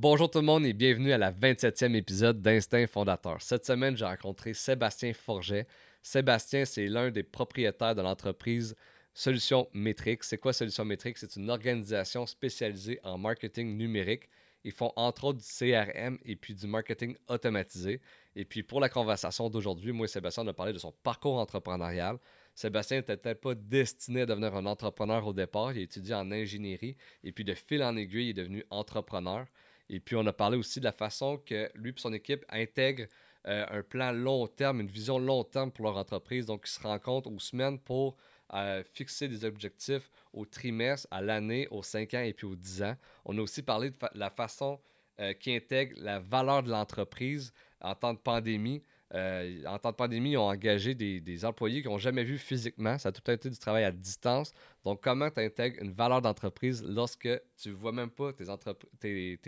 Bonjour tout le monde et bienvenue à la 27e épisode d'Instinct Fondateur. Cette semaine, j'ai rencontré Sébastien Forget. Sébastien, c'est l'un des propriétaires de l'entreprise Solution Métrique. C'est quoi Solution Métrique? C'est une organisation spécialisée en marketing numérique. Ils font entre autres du CRM et puis du marketing automatisé. Et puis pour la conversation d'aujourd'hui, moi et Sébastien, on a parlé de son parcours entrepreneurial. Sébastien n'était peut-être pas destiné à devenir un entrepreneur au départ. Il a étudié en ingénierie et puis de fil en aiguille, il est devenu entrepreneur. Et puis on a parlé aussi de la façon que lui et son équipe intègrent euh, un plan long terme, une vision long terme pour leur entreprise. Donc ils se rencontrent aux semaines pour euh, fixer des objectifs au trimestre, à l'année, aux 5 ans et puis aux 10 ans. On a aussi parlé de la façon euh, qui intègre la valeur de l'entreprise en temps de pandémie. Euh, en temps de pandémie, ils ont engagé des, employés qu'ils n'ont jamais vu physiquement. Ça a tout été du travail à distance. Donc, comment tu intègres une valeur d'entreprise lorsque tu ne vois même pas tes,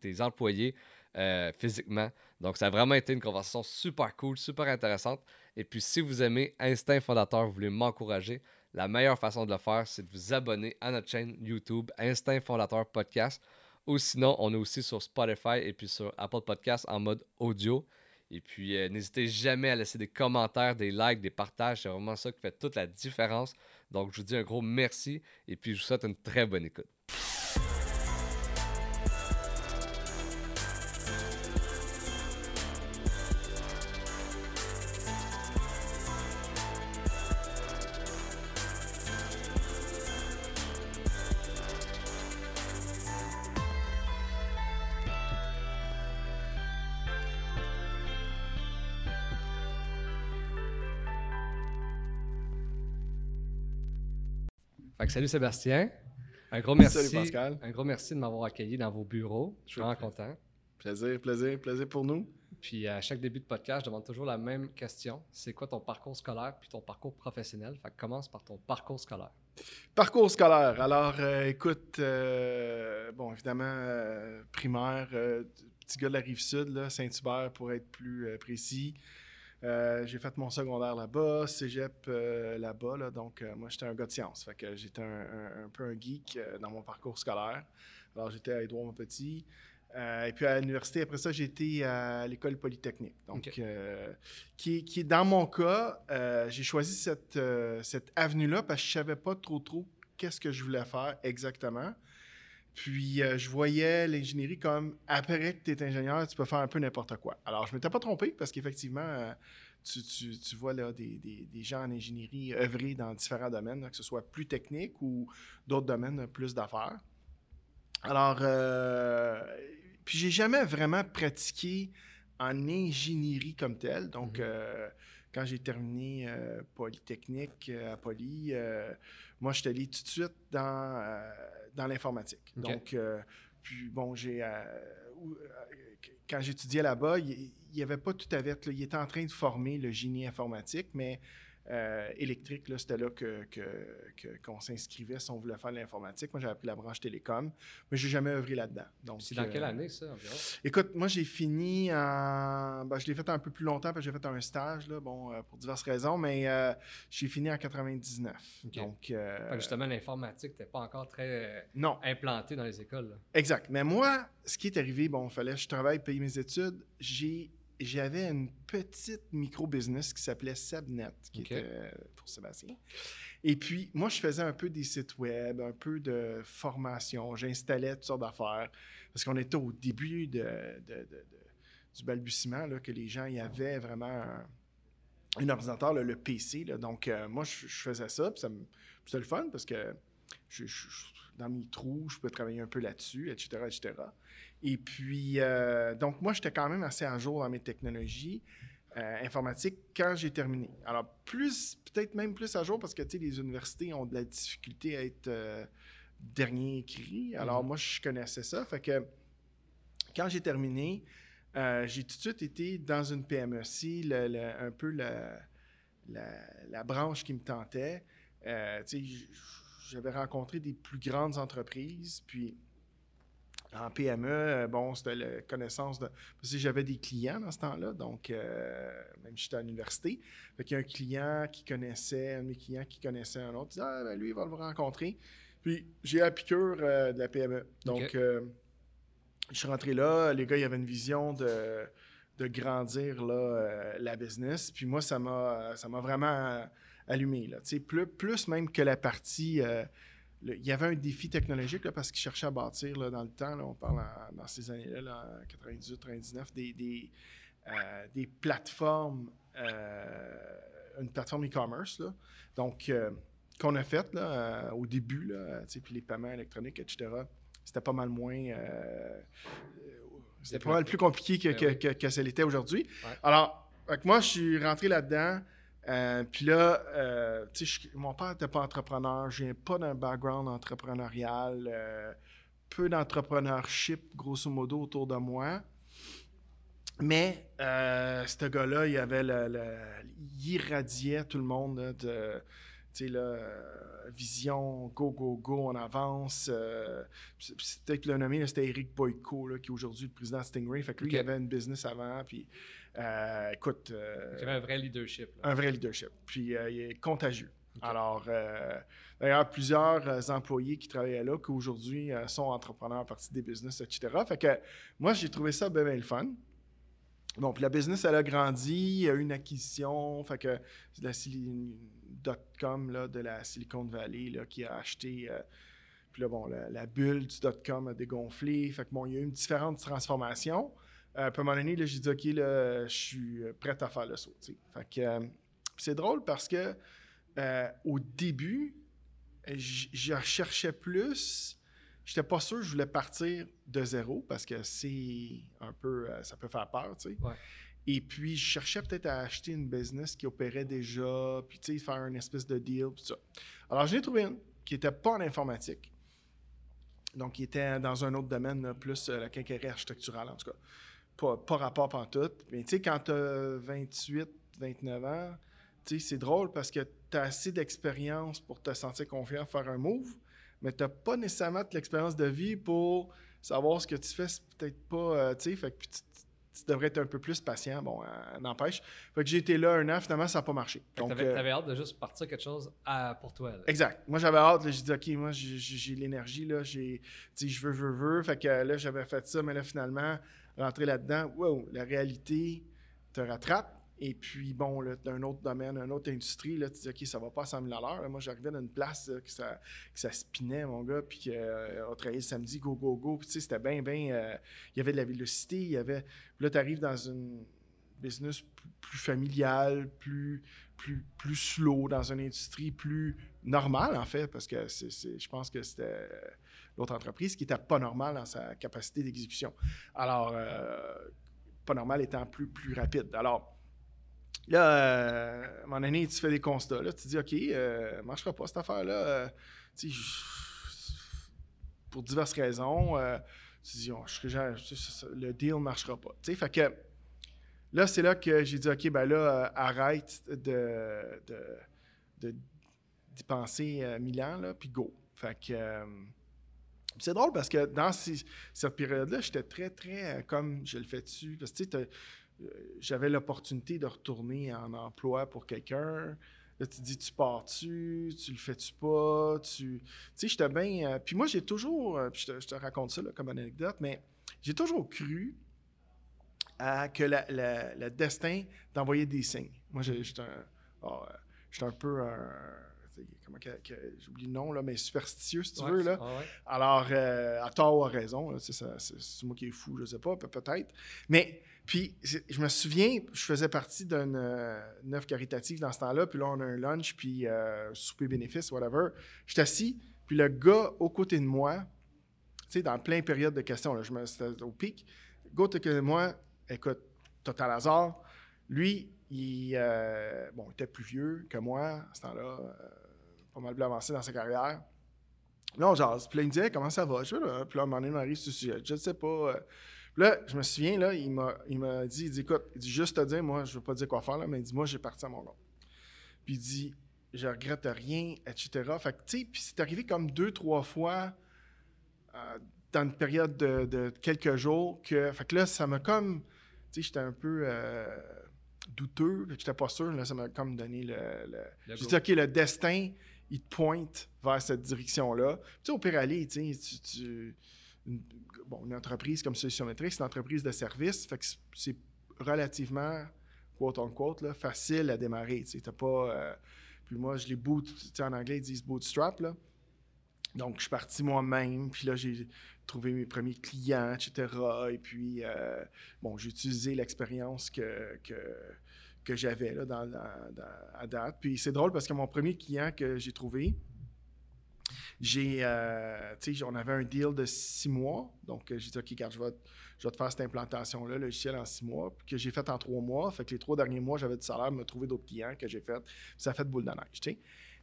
tes, employés euh, physiquement? Donc, ça a vraiment été une conversation super cool, super intéressante. Et puis, si vous aimez Instinct Fondateur, vous voulez m'encourager, la meilleure façon de le faire, c'est de vous abonner à notre chaîne YouTube Instinct Fondateur Podcast. Ou sinon, on est aussi sur Spotify et puis sur Apple Podcast en mode audio. Et puis, euh, n'hésitez jamais à laisser des commentaires, des likes, des partages. C'est vraiment ça qui fait toute la différence. Donc, je vous dis un gros merci et puis je vous souhaite une très bonne écoute. Salut Sébastien. Un gros merci. Salut Pascal. Un gros merci de m'avoir accueilli dans vos bureaux. Je suis vraiment content. Plaisir, plaisir, plaisir pour nous. Puis à chaque début de podcast, je demande toujours la même question. C'est quoi ton parcours scolaire puis ton parcours professionnel? Fait commence par ton parcours scolaire. Parcours scolaire. Alors, euh, écoute, euh, bon, évidemment, euh, primaire, petit gars de la rive sud, Saint-Hubert pour être plus précis. Euh, j'ai fait mon secondaire là-bas, cégep euh, là-bas. donc, euh, moi, j'étais un gars de sciences. Fait que j'étais un, peu un geek dans mon parcours scolaire. Alors, j'étais à Édouard Montpetit. et puis à l'université, après ça, j'ai été à l'école polytechnique. Donc, qui, qui, dans mon cas, j'ai choisi cette, cette avenue-là parce que je savais pas trop, trop qu'est-ce que je voulais faire exactement. Puis euh, je voyais l'ingénierie comme après que tu es ingénieur, tu peux faire un peu n'importe quoi. Alors je ne m'étais pas trompé parce qu'effectivement, euh, tu, vois là, des, gens en ingénierie œuvrer dans différents domaines, que ce soit plus technique ou d'autres domaines plus d'affaires. Alors, euh, puis j'ai jamais vraiment pratiqué en ingénierie comme telle. Donc, mm-hmm. Quand j'ai terminé Polytechnique à Poly, moi, je suis allé tout de suite dans dans l'informatique. Donc, euh, puis bon, j'ai. Euh, euh, quand j'étudiais là-bas, il n'y avait pas tout à fait. il était en train de former le génie informatique, mais euh, électrique, là, c'était là que, qu'on s'inscrivait si on voulait faire de l'informatique. Moi, j'avais appris la branche télécom, mais je n'ai jamais œuvré là-dedans. Donc, c'est dans quelle euh, année, ça, environ? Écoute, moi, j'ai fini en... Ben, je l'ai fait un peu plus longtemps parce que j'ai fait un stage, là, bon, euh, pour diverses raisons, mais j'ai fini en 99. Donc, justement, l'informatique n'était pas encore très non. implantée dans les écoles. Exact. Mais moi, ce qui est arrivé, bon, il fallait que je travaille, payer mes études. J'ai j'avais une petite micro-business qui s'appelait Sebnet, qui était euh, pour Sébastien. Et puis, moi, je faisais un peu des sites web, un peu de formation. J'installais toutes sortes d'affaires parce qu'on était au début de, du balbutiement, là, que les gens y avaient vraiment un, ordinateur, le PC. Donc, euh, moi, je, faisais ça, puis ça c'était le fun parce que je, dans mes trous, je peux travailler un peu là-dessus, etc., etc. Et puis, euh, donc, moi, j'étais quand même assez à jour dans mes technologies euh, informatiques quand j'ai terminé. Alors, plus, peut-être même plus à jour parce que, tu sais, les universités ont de la difficulté à être euh, dernier écrit. Alors, mhm. moi, je connaissais ça. Fait que, quand j'ai terminé, j'ai tout de suite été dans une PME. Si un peu la, la, branche qui me tentait, tu sais, j'avais rencontré des plus grandes entreprises, puis en PME, euh, bon, c'était la connaissance de. Parce que j'avais des clients dans ce temps-là, donc euh, même si j'étais à l'université. Fait qu'il y a un client qui connaissait, un de mes clients qui connaissait un autre, il disait Ah, ben lui, il va le rencontrer. Puis j'ai la piqûre euh, de la PME. Donc, je suis rentré là, les gars, il y avait une vision de, de grandir là, la business. Puis moi, ça m'a, ça m'a vraiment allumé. Là. Plus, plus même que la partie. Le- il y avait un défi technologique là, parce qu'ils cherchaient à bâtir là, dans le temps, là, on parle en- dans ces années-là, là, en 98, 99, des, des, euh, des plateformes, euh, une plateforme e-commerce. Donc, euh, qu'on a faite au début, là, puis les paiements électroniques, etc. C'était pas mal moins. c'était pas mal plus compliqué que, Ben que, oui. que, que ça l'était aujourd'hui. Ouais. Alors, moi, je suis rentré là-dedans. Euh, puis là, euh, je- mon père n'était pas entrepreneur. Je viens pas d'un background entrepreneurial. euh, peu d'entrepreneurship, grosso modo, autour de moi. Mais euh, ce gars-là, il avait le, le- il irradiait tout le monde là, de là, vision, go, go, go, on avance. peut-être le nommé, c'était Eric Boyko, là, qui est aujourd'hui le président de Stingray. Fait que lui, il avait une business avant. Puis, euh, écoute, euh, un vrai leadership. là. un vrai leadership. Puis euh, il est contagieux. Alors, euh, d'ailleurs, plusieurs employés qui travaillaient là, qui aujourd'hui sont entrepreneurs, partie des business, etc. Fait que moi, j'ai trouvé ça bien, bien le fun. Bon, puis la business, elle a grandi, il y a eu une acquisition, fait que c'est la dot-com là, de la Silicon Valley là, qui a acheté. euh, puis là, bon, la, la bulle du dot-com a dégonflé. Fait que bon, il y a eu une différente transformation. Euh, puis à un moment donné, là, j'ai dit, OK, là, je suis euh, prêt à faire le saut. Fait que euh, c'est drôle parce que euh, au début, je cherchais plus. J'étais pas sûr que je voulais partir de zéro parce que c'est un peu. ça peut faire peur, tu sais. Ouais. Et puis, je cherchais peut-être à acheter une business qui opérait déjà, puis tu sais, faire une espèce de deal, puis ça. Alors, j'en ai trouvé une qui n'était pas en informatique. Donc, qui était dans un autre domaine, plus la quincaillerie architecturale, en tout cas. Pas, pas rapport pantoute. Mais tu sais, quand tu as 28, 29 ans, tu sais, c'est drôle parce que tu as assez d'expérience pour te sentir confiant, faire un move, mais tu n'as pas nécessairement de l'expérience de vie pour savoir ce que tu fais, c'est peut-être pas, euh, tu sais, fait que tu, tu devrais être un peu plus patient, bon, euh, n'empêche. Fait que j'ai été là un an, finalement, ça n'a pas marché. Fait Donc, T'avais euh, t'avais hâte de juste partir quelque chose à- pour toi. là. Exact. Moi, j'avais hâte. là, J'ai dit, OK, moi, j'ai- l'énergie. là, j'ai- tu sais, Je veux, veux, veux. Fait que là, j'avais fait ça. Mais là, finalement, rentrer là-dedans, wow, la réalité te rattrape. Et puis, bon, là, d'un autre domaine, une autre industrie, là, tu dis, OK, ça va pas à 100 000 à Moi, j'arrivais dans une place là, que, ça, que ça spinait, mon gars, puis qu'on travaillait le samedi, go, go, go. Puis, tu sais, c'était bien, bien. euh, il y avait de la vélocité. Il y avait. Puis là, tu arrives dans une business plus, plus familiale, plus, plus, plus slow, dans une industrie plus normale, en fait, parce que c'est, je pense que c'était euh, l'autre entreprise qui n'était pas normale dans sa capacité d'exécution. Alors, euh, pas normal étant plus, plus rapide. Alors, là, euh, à un moment donné, tu fais des constats. Là, tu dis, OK, euh, ne marchera pas cette affaire-là. euh, pour diverses raisons, euh, tu dis, oh, je- le deal ne marchera pas. Fait que là, c'est là que j'ai dit, OK, ben là, arrête de, de, de- d'y penser mille ans, là, puis go. Fait que c'est drôle parce que dans cette période-là, j'étais très, très euh, comme je le fais dessus. Parce que tu sais, euh, j'avais l'opportunité de retourner en emploi pour quelqu'un. Tu dis, tu pars-tu, tu le fais-tu pas, tu... Sais, j'étais bien... euh, puis moi, j'ai toujours... puis je, te, raconte ça là, comme anecdote, mais j'ai toujours cru que le destin t'envoyait des signes. Moi, j'étais un, oh, un peu Comment que, que- j'oublie le nom, là, mais superstitieux, si tu Ouais, veux. Là. ah ouais. Alors, euh, à tort ou à raison, là, c'est, ça- c'est- c'est moi qui est fou, je sais pas, pe- peut-être. Mais, puis, je me souviens, je faisais partie d'une euh, œuvre caritative dans ce temps-là, puis là, on a un lunch, puis euh, souper bénéfice, whatever. Je suis assis, puis le gars aux côtés de moi, tu sais, dans plein période de questions, là, je me, c'était au pic, le gars côtés de moi, écoute, total hasard, lui, il, euh, bon, il était plus vieux que moi à ce temps-là, euh, pas mal plus avancé dans sa carrière. Là, on jase. Puis là, il me dit Hey, comment ça va? Je fais, là. Puis là, à un moment donné, il m'arrive ce sujet. Je ne sais pas. euh. Puis là, je me souviens, là, il m'a, il m'a dit, il dit, écoute, il dit, juste te dire, moi, je ne veux pas dire quoi faire, là, mais il dit, moi, j'ai parti à mon compte. Puis il dit, je regrette rien, etc. Fait que, tu sais, puis c'est arrivé comme deux, trois fois euh, dans une période de, de quelques jours que, fait que là, ça m'a comme, tu sais, j'étais un peu euh, douteux, j'étais pas sûr, là, ça m'a comme donné le... le- Le j'ai dit, OK, le destin, il te pointe vers cette direction-là. Tu sais, au pire aller, tu sais, tu- tu- une, bon, une entreprise comme Solution Métrique, c'est une entreprise de service, fait que c'est relativement, quote unquote, là, facile à démarrer. Tu n'as pas. Euh, puis moi, je les boot, en anglais, ils disent bootstrap. Là. Donc, je suis parti moi-même, puis là, j'ai trouvé mes premiers clients, etc. Et puis, euh, bon, j'ai utilisé l'expérience que, que, j'avais là, dans, à date. Puis c'est drôle parce que mon premier client que j'ai trouvé, j'ai, euh, tu on avait un deal de six mois. Donc, j'ai dit, OK, regarde, je vais, je vais te faire cette implantation-là, le logiciel en six mois, que j'ai fait en trois mois. Fait que les trois derniers mois, j'avais du salaire, me trouver d'autres clients que j'ai fait. Ça a fait boule de neige, tu sais.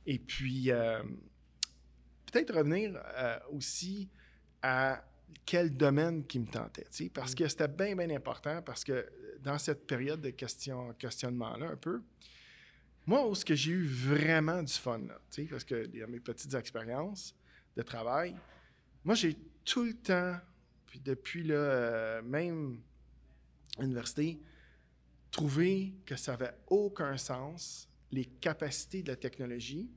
Et puis, euh, peut-être revenir euh, aussi à quel domaine qui me tentait, parce mm. que c'était bien, bien important, parce que dans cette période de question, questionnement-là, un peu, moi, où ce que j'ai eu vraiment du fun, là, parce que a mes petites expériences de travail, moi, j'ai tout le temps, puis depuis le euh, même université, trouvé que ça n'avait aucun sens les capacités de la technologie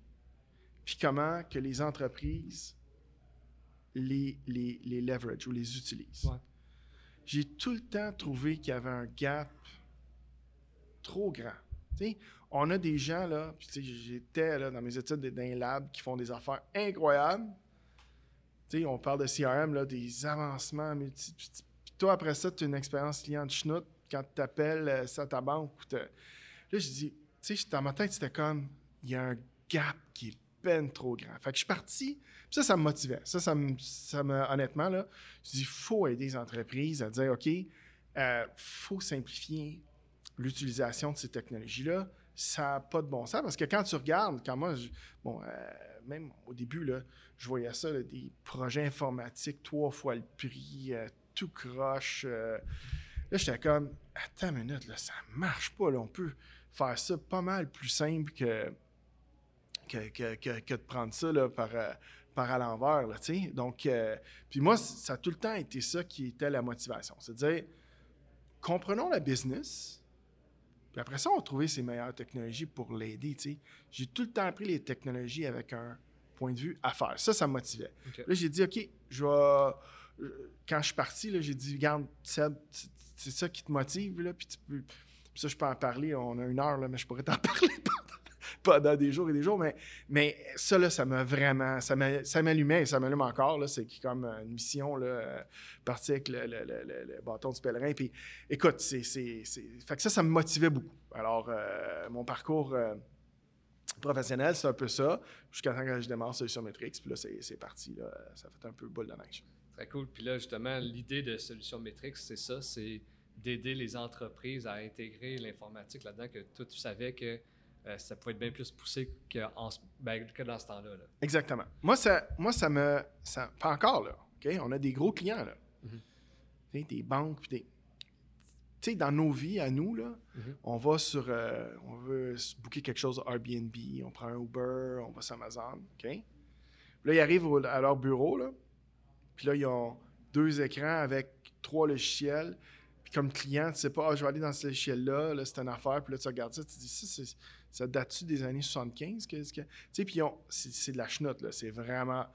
puis comment que les entreprises les, les, les leverage ou les utilisent. J'ai tout le temps trouvé qu'il y avait un gap trop grand. on a des gens, là, j'étais là, dans mes études dans un lab qui font des affaires incroyables. on parle de CRM, là, des avancements. Puis toi, après ça, tu as une expérience client de schnout quand tu appelles euh, ça ta banque. Là, je dis, dans ma tête, c'était comme, il y a un gap qui est peine trop grand. Fait que je suis parti, ça, ça me motivait. Ça, ça me, ça me honnêtement, là, je dis, il faut aider les entreprises à dire, OK, il euh, faut simplifier l'utilisation de ces technologies-là. Ça n'a pas de bon sens parce que quand tu regardes, quand moi, bon, euh, même au début, là, je voyais ça, des projets informatiques, trois fois le prix, euh, tout croche. là, j'étais comme, attends une minute, là, ça marche pas. On peut faire ça pas mal plus simple que que, de prendre ça par, euh, par à l'envers. Donc, euh, puis moi, ça a tout le temps été ça qui était la motivation. C'est-à-dire, comprenons la business, puis après ça, on va trouver ses meilleures technologies pour l'aider. J'ai tout le temps appris les technologies avec un point de vue affaires. Ça, ça me motivait. Là, j'ai dit, OK, je vais. Euh, quand je suis parti, j'ai dit, regarde, c'est ça qui te motive, là, puis tu peux. ça, je peux en parler. On a une heure, là, mais je pourrais t'en parler pendant des jours et des jours. Mais, mais ça, là, ça m'a vraiment. Ça m'allumait et ça m'allume encore. C'est comme une mission, là, euh, partir avec le, bâton du pèlerin. Puis écoute, c'est. Fait que ça, ça me motivait beaucoup. Alors, euh, mon parcours. Euh, professionnel, c'est un peu ça, jusqu'à temps que je démarre Solution Matrix, puis là, c'est parti, là, ça fait un peu boule de neige. Très cool. Puis là, justement, l'idée de Solution Matrix, c'est ça, c'est d'aider les entreprises à intégrer l'informatique là-dedans, que toi, tu savais que euh, ça pouvait être bien plus poussé que, ben, que dans ce temps-là. Exactement. Moi, ça, moi, ça me. pas encore, là. On a des gros clients, là. Mm-hmm. Des banques, puis des. Tu sais, dans nos vies, à nous, là, mm-hmm. on va sur. Euh, on veut booker quelque chose à Airbnb, on prend un Uber, on va sur Amazon. OK? là, ils arrivent à leur bureau, là. Puis là, ils ont deux écrans avec trois logiciels comme client, tu sais pas, ah, je vais aller dans ce logiciel-là, là, c'est une affaire, puis là, tu regardes ça, tu te dis, ça, ça date-tu des années 75? Tu sais, puis c'est de la chenoute, là, c'est vraiment...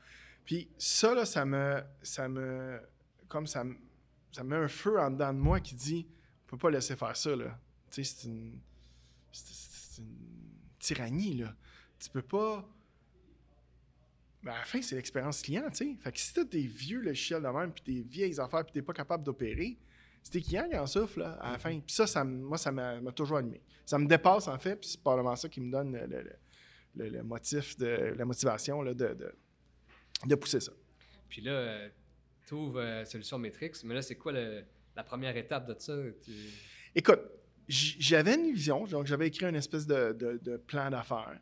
Puis ça, là, ça me... Ça me comme ça, ça met un feu en dedans de moi qui dit, on peut pas laisser faire ça, là. Tu sais, c'est une... C'est une tyrannie, là. Tu peux pas... Mais à la fin, c'est l'expérience client, tu sais. Fait que si t'as des vieux logiciels de même, puis des vieilles affaires, puis t'es pas capable d'opérer, c'était qui qui en souffle à la fin. Puis ça, ça moi, ça m'a toujours animé. Ça me dépasse, en fait, puis c'est probablement ça qui me donne le, motif, de, la motivation de, de, pousser ça. Puis là, tu ouvres euh, Solution Matrix, mais là, c'est quoi la première étape de ça? Écoute, j'avais une vision, donc j'avais écrit une espèce de, plan d'affaires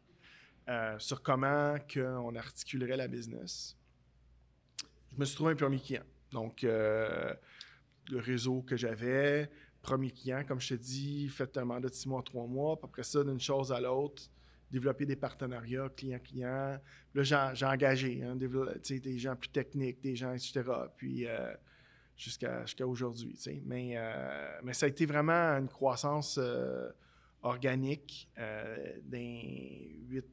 euh, sur comment on articulerait la business. Je me suis trouvé un premier client. Donc, euh, le réseau que j'avais. Premier client, comme je te dis, fait un mandat de six mois, trois mois. Après ça, d'une chose à l'autre, développer des partenariats client-client. Là, j'ai engagé hein, des gens plus techniques, des gens, etc. Puis euh, jusqu'à aujourd'hui. Mais, euh, mais ça a été vraiment une croissance euh, organique d'un 8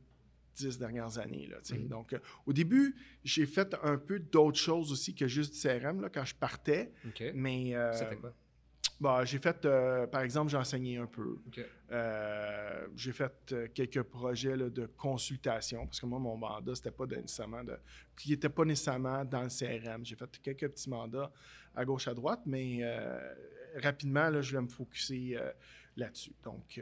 dix dernières années. Là, Mhm. Donc, euh, au début, j'ai fait un peu d'autres choses aussi que juste du CRM là, quand je partais. Mais euh, quoi? bah, j'ai fait, euh, par exemple, j'ai enseigné un peu. J'ai fait quelques projets là, de consultation parce que moi, mon mandat, c'était pas de- nécessairement de. qui n'était pas nécessairement dans le CRM. J'ai fait quelques petits mandats à gauche, à droite, mais rapidement, là, je vais me focuser euh, là-dessus. Donc,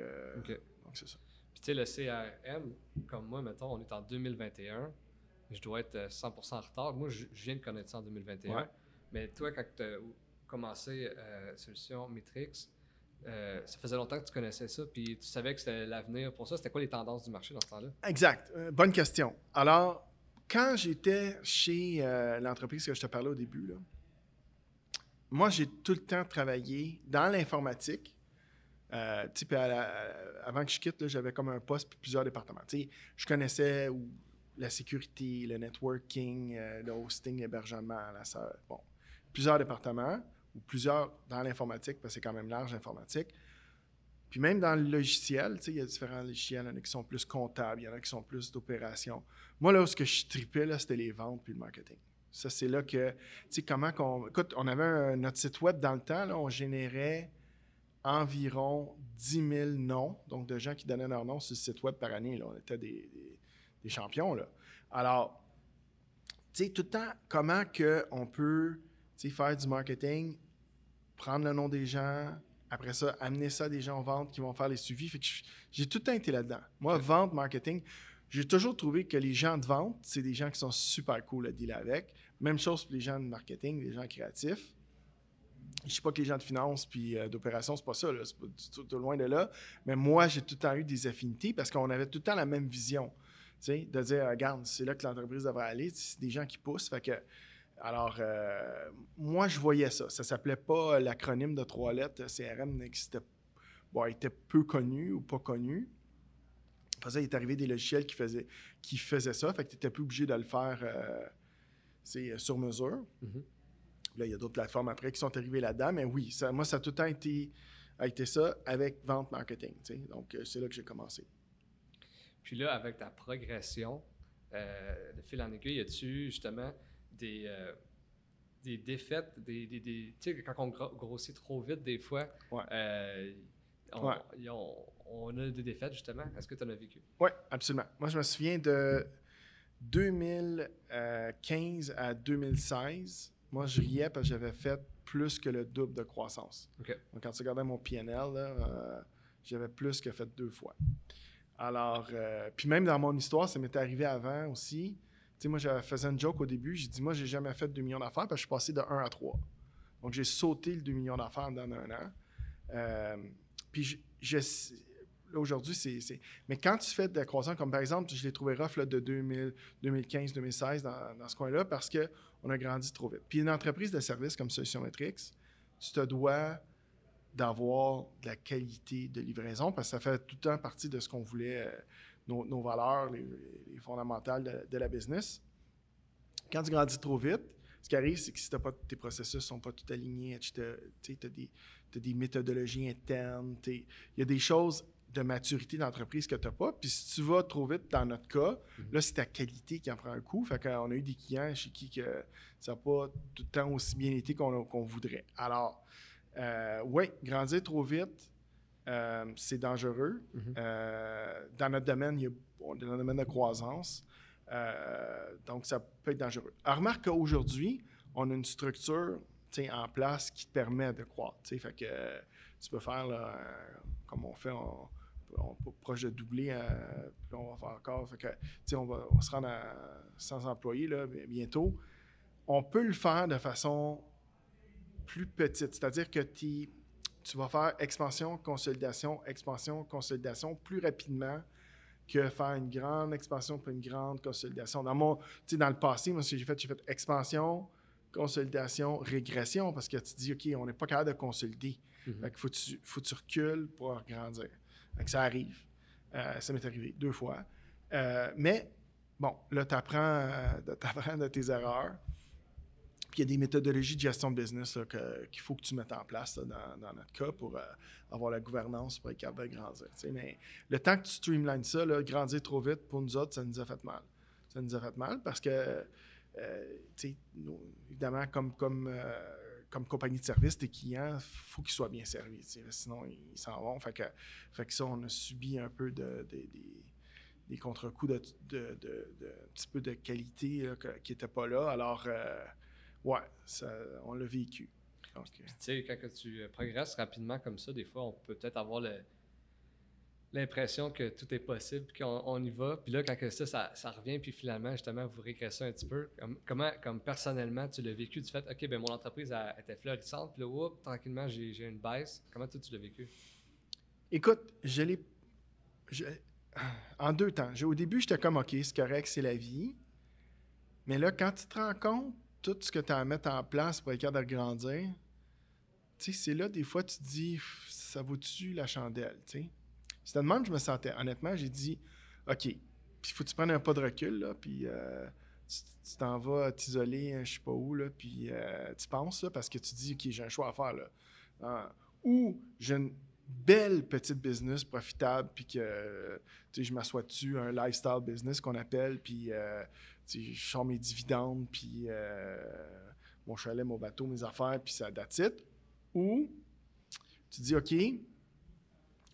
donc c'est ça. Puis tu sais, le CRM, comme moi, mettons, on est en 2021. Je dois être euh, 100% en retard. Moi, je viens de connaître ça en 2021. Ouais. Mais toi, quand tu as commencé euh, Solution Matrix, euh, ça faisait longtemps que tu connaissais ça, puis tu savais que c'était l'avenir pour ça. C'était quoi les tendances du marché dans ce temps-là? Exact. Euh, bonne question. Alors, quand j'étais chez euh, l'entreprise que je te parlais au début, là, moi, j'ai tout le temps travaillé dans l'informatique. Euh, avant que je quitte, j'avais comme un poste puis plusieurs départements. Tu sais, je connaissais la sécurité, le networking, euh, le hosting, l'hébergement, la salle. Bon, plusieurs départements ou plusieurs dans l'informatique, parce que c'est quand même large l'informatique. Puis même dans le logiciel, il y a différents logiciels. Il y en a qui sont plus comptables, il y en a qui sont plus d'opérations. Moi, là où ce que je tripais, c'était les ventes puis le marketing. Ça, c'est là que, tu sais, comment qu'on... Écoute, on avait notre site web dans le temps, là, on générait environ 10 000 noms, donc de gens qui donnaient leur nom sur le site web par année. Là. On était des, des- des champions, là. Alors, tu sais, tout le temps, comment que on peut, faire du marketing, prendre le nom des gens, après ça, amener ça à des gens en vente qui vont faire les suivis? Fait que j'ai tout le temps été là-dedans. Moi, vente, marketing, j'ai toujours trouvé que les gens de vente, c'est des gens qui sont super cool à dealer avec. Même chose pour les gens de marketing, les gens créatifs. Je sais pas que les gens de finance puis euh, d'opération, c'est pas ça, c'est pas du tout, loin de là. Mais moi, j'ai tout le temps eu des affinités parce qu'on avait tout le temps la même vision. De dire, regarde, c'est là que l'entreprise devrait aller. C'est des gens qui poussent. Fait que, alors, euh, moi, je voyais ça. Ça s'appelait pas l'acronyme de trois lettres. CRM n'existait bon, était peu connu ou pas connu. Il est arrivé des logiciels qui faisaient, qui faisaient ça. Fait que tu n'étais plus obligé de le faire euh, euh, sur mesure. Mhm. Là, il y a d'autres plateformes après qui sont arrivées là-dedans. Mais oui, ça, moi, ça a tout le temps été, a été ça avec vente marketing. Donc, euh, c'est là que j'ai commencé. Puis là, avec ta progression, euh, de fil en aiguille, y a-tu justement des, euh, des défaites, des, des- des- tu sais, quand on gro- grossit trop vite, des fois, Ouais. euh, Ouais. on- on a des défaites, justement? Est-ce que tu en as vécu? Oui, absolument. Moi, je me souviens de 2015 à 2016. Moi, je riais parce que j'avais fait plus que le double de croissance. Donc, quand tu regardais mon PNL, euh, j'avais plus que fait deux fois. Alors, euh, puis même dans mon histoire, ça m'était arrivé avant aussi. Tu sais, moi, je faisais une joke au début. J'ai dit, moi, j'ai jamais fait 2 millions d'affaires parce que je suis passé de 1 à 3. Donc, j'ai sauté le 2 millions d'affaires dans un an. Euh, puis, je, aujourd'hui, c'est, Mais quand tu fais de la croissance, comme par exemple, je l'ai trouvé rough là, de 2000, 2015, 2016 dans, dans ce coin-là parce qu'on a grandi trop vite. Puis, une entreprise de service comme Solution tu te dois d'avoir de la qualité de livraison parce que ça fait tout le temps partie de ce qu'on voulait, euh, nos, valeurs, les, les fondamentales de, la business. Quand tu grandis trop vite, ce qui arrive, c'est que si pas, tes processus ne sont pas tout alignés, tu as des, t'as des méthodologies internes, il y a des choses de maturité d'entreprise que tu n'as pas. Puis si tu vas trop vite, dans notre cas, Mhm. là, c'est ta qualité qui en prend un coup. Fait qu'on a eu des clients chez qui que ça n'a pas tout le temps aussi bien été qu'on voudrait. Alors, euh, oui, grandir trop vite, euh, c'est dangereux. Mhm. Euh, dans notre domaine, il y a, on est dans le domaine de croissance. Donc, ça peut être dangereux. Alors, remarque qu'aujourd'hui, on a une structure en place qui te permet de croître. Fait que tu peux faire, là, comme on fait, on, on est proche de doubler, euh, puis on va faire encore. Fait que, on va, on se rendre à 100 employés là, bi- bientôt. On peut le faire de façon plus petite, c'est-à-dire que tu vas faire expansion, consolidation, expansion, consolidation plus rapidement que faire une grande expansion puis une grande consolidation. Dans, mon, dans le passé, moi, ce que j'ai fait, j'ai fait expansion, consolidation, régression, parce que tu dis, OK, on n'est pas capable de consolider. Mhm. Fait qu'il faut que tu, faut que tu recules pour grandir. Ça arrive. Euh, ça m'est arrivé deux fois. Euh, mais, bon, là, tu apprends, de tes erreurs. Puis il y a des méthodologies de gestion de business qu'il faut que tu mettes en place dans, notre cas pour euh, avoir la gouvernance pour être capable de grandir. Mais le temps que tu streamlines ça, grandir trop vite, pour nous autres, ça nous a fait mal. Ça nous a fait mal parce que, euh, nous, évidemment, comme, comme, euh, comme compagnie de service, tes clients, il faut qu'ils soient bien servis. Sinon, ils s'en vont. Fait que, fait que ça, on a subi un peu de, des contre-coups de, de, un petit peu de qualité qui n'étaient pas là. Alors, ouais, ça, on l'a vécu. Euh, tu sais, quand tu euh, progresses rapidement comme ça, des fois, on peut peut-être avoir l'impression que tout est possible, qu'on y va. Puis là, quand ça, ça, revient, puis finalement, justement, vous régressez un petit peu. comment, comme personnellement, tu l'as vécu? Du fait, OK, ben mon entreprise était florissante, puis là, tranquillement, j'ai une baisse. Comment toi, tu l'as vécu? Écoute, je l'ai. En deux temps. Au début, j'étais comme, OK, c'est correct, c'est la vie. Mais là, quand tu te rends compte tout ce que tu as à mettre en place pour être capable de grandir, c'est là, des fois, tu te dis, ça vaut-tu la chandelle, tu sais? C'était de même que je me sentais. Honnêtement, j'ai dit, OK, puis faut que tu prennes un pas de recul, là, puis euh, tu t'en vas t'isoler, hein, je sais pas où, là, puis euh, tu penses, là, parce que tu dis, OK, j'ai un choix à faire, là. Ah, ou j'ai une belle petite business profitable, puis que je m'assois dessus, un lifestyle business qu'on appelle, puis euh, je sors mes dividendes, puis euh, mon chalet, mon bateau, mes affaires, puis ça date Ou tu dis, OK,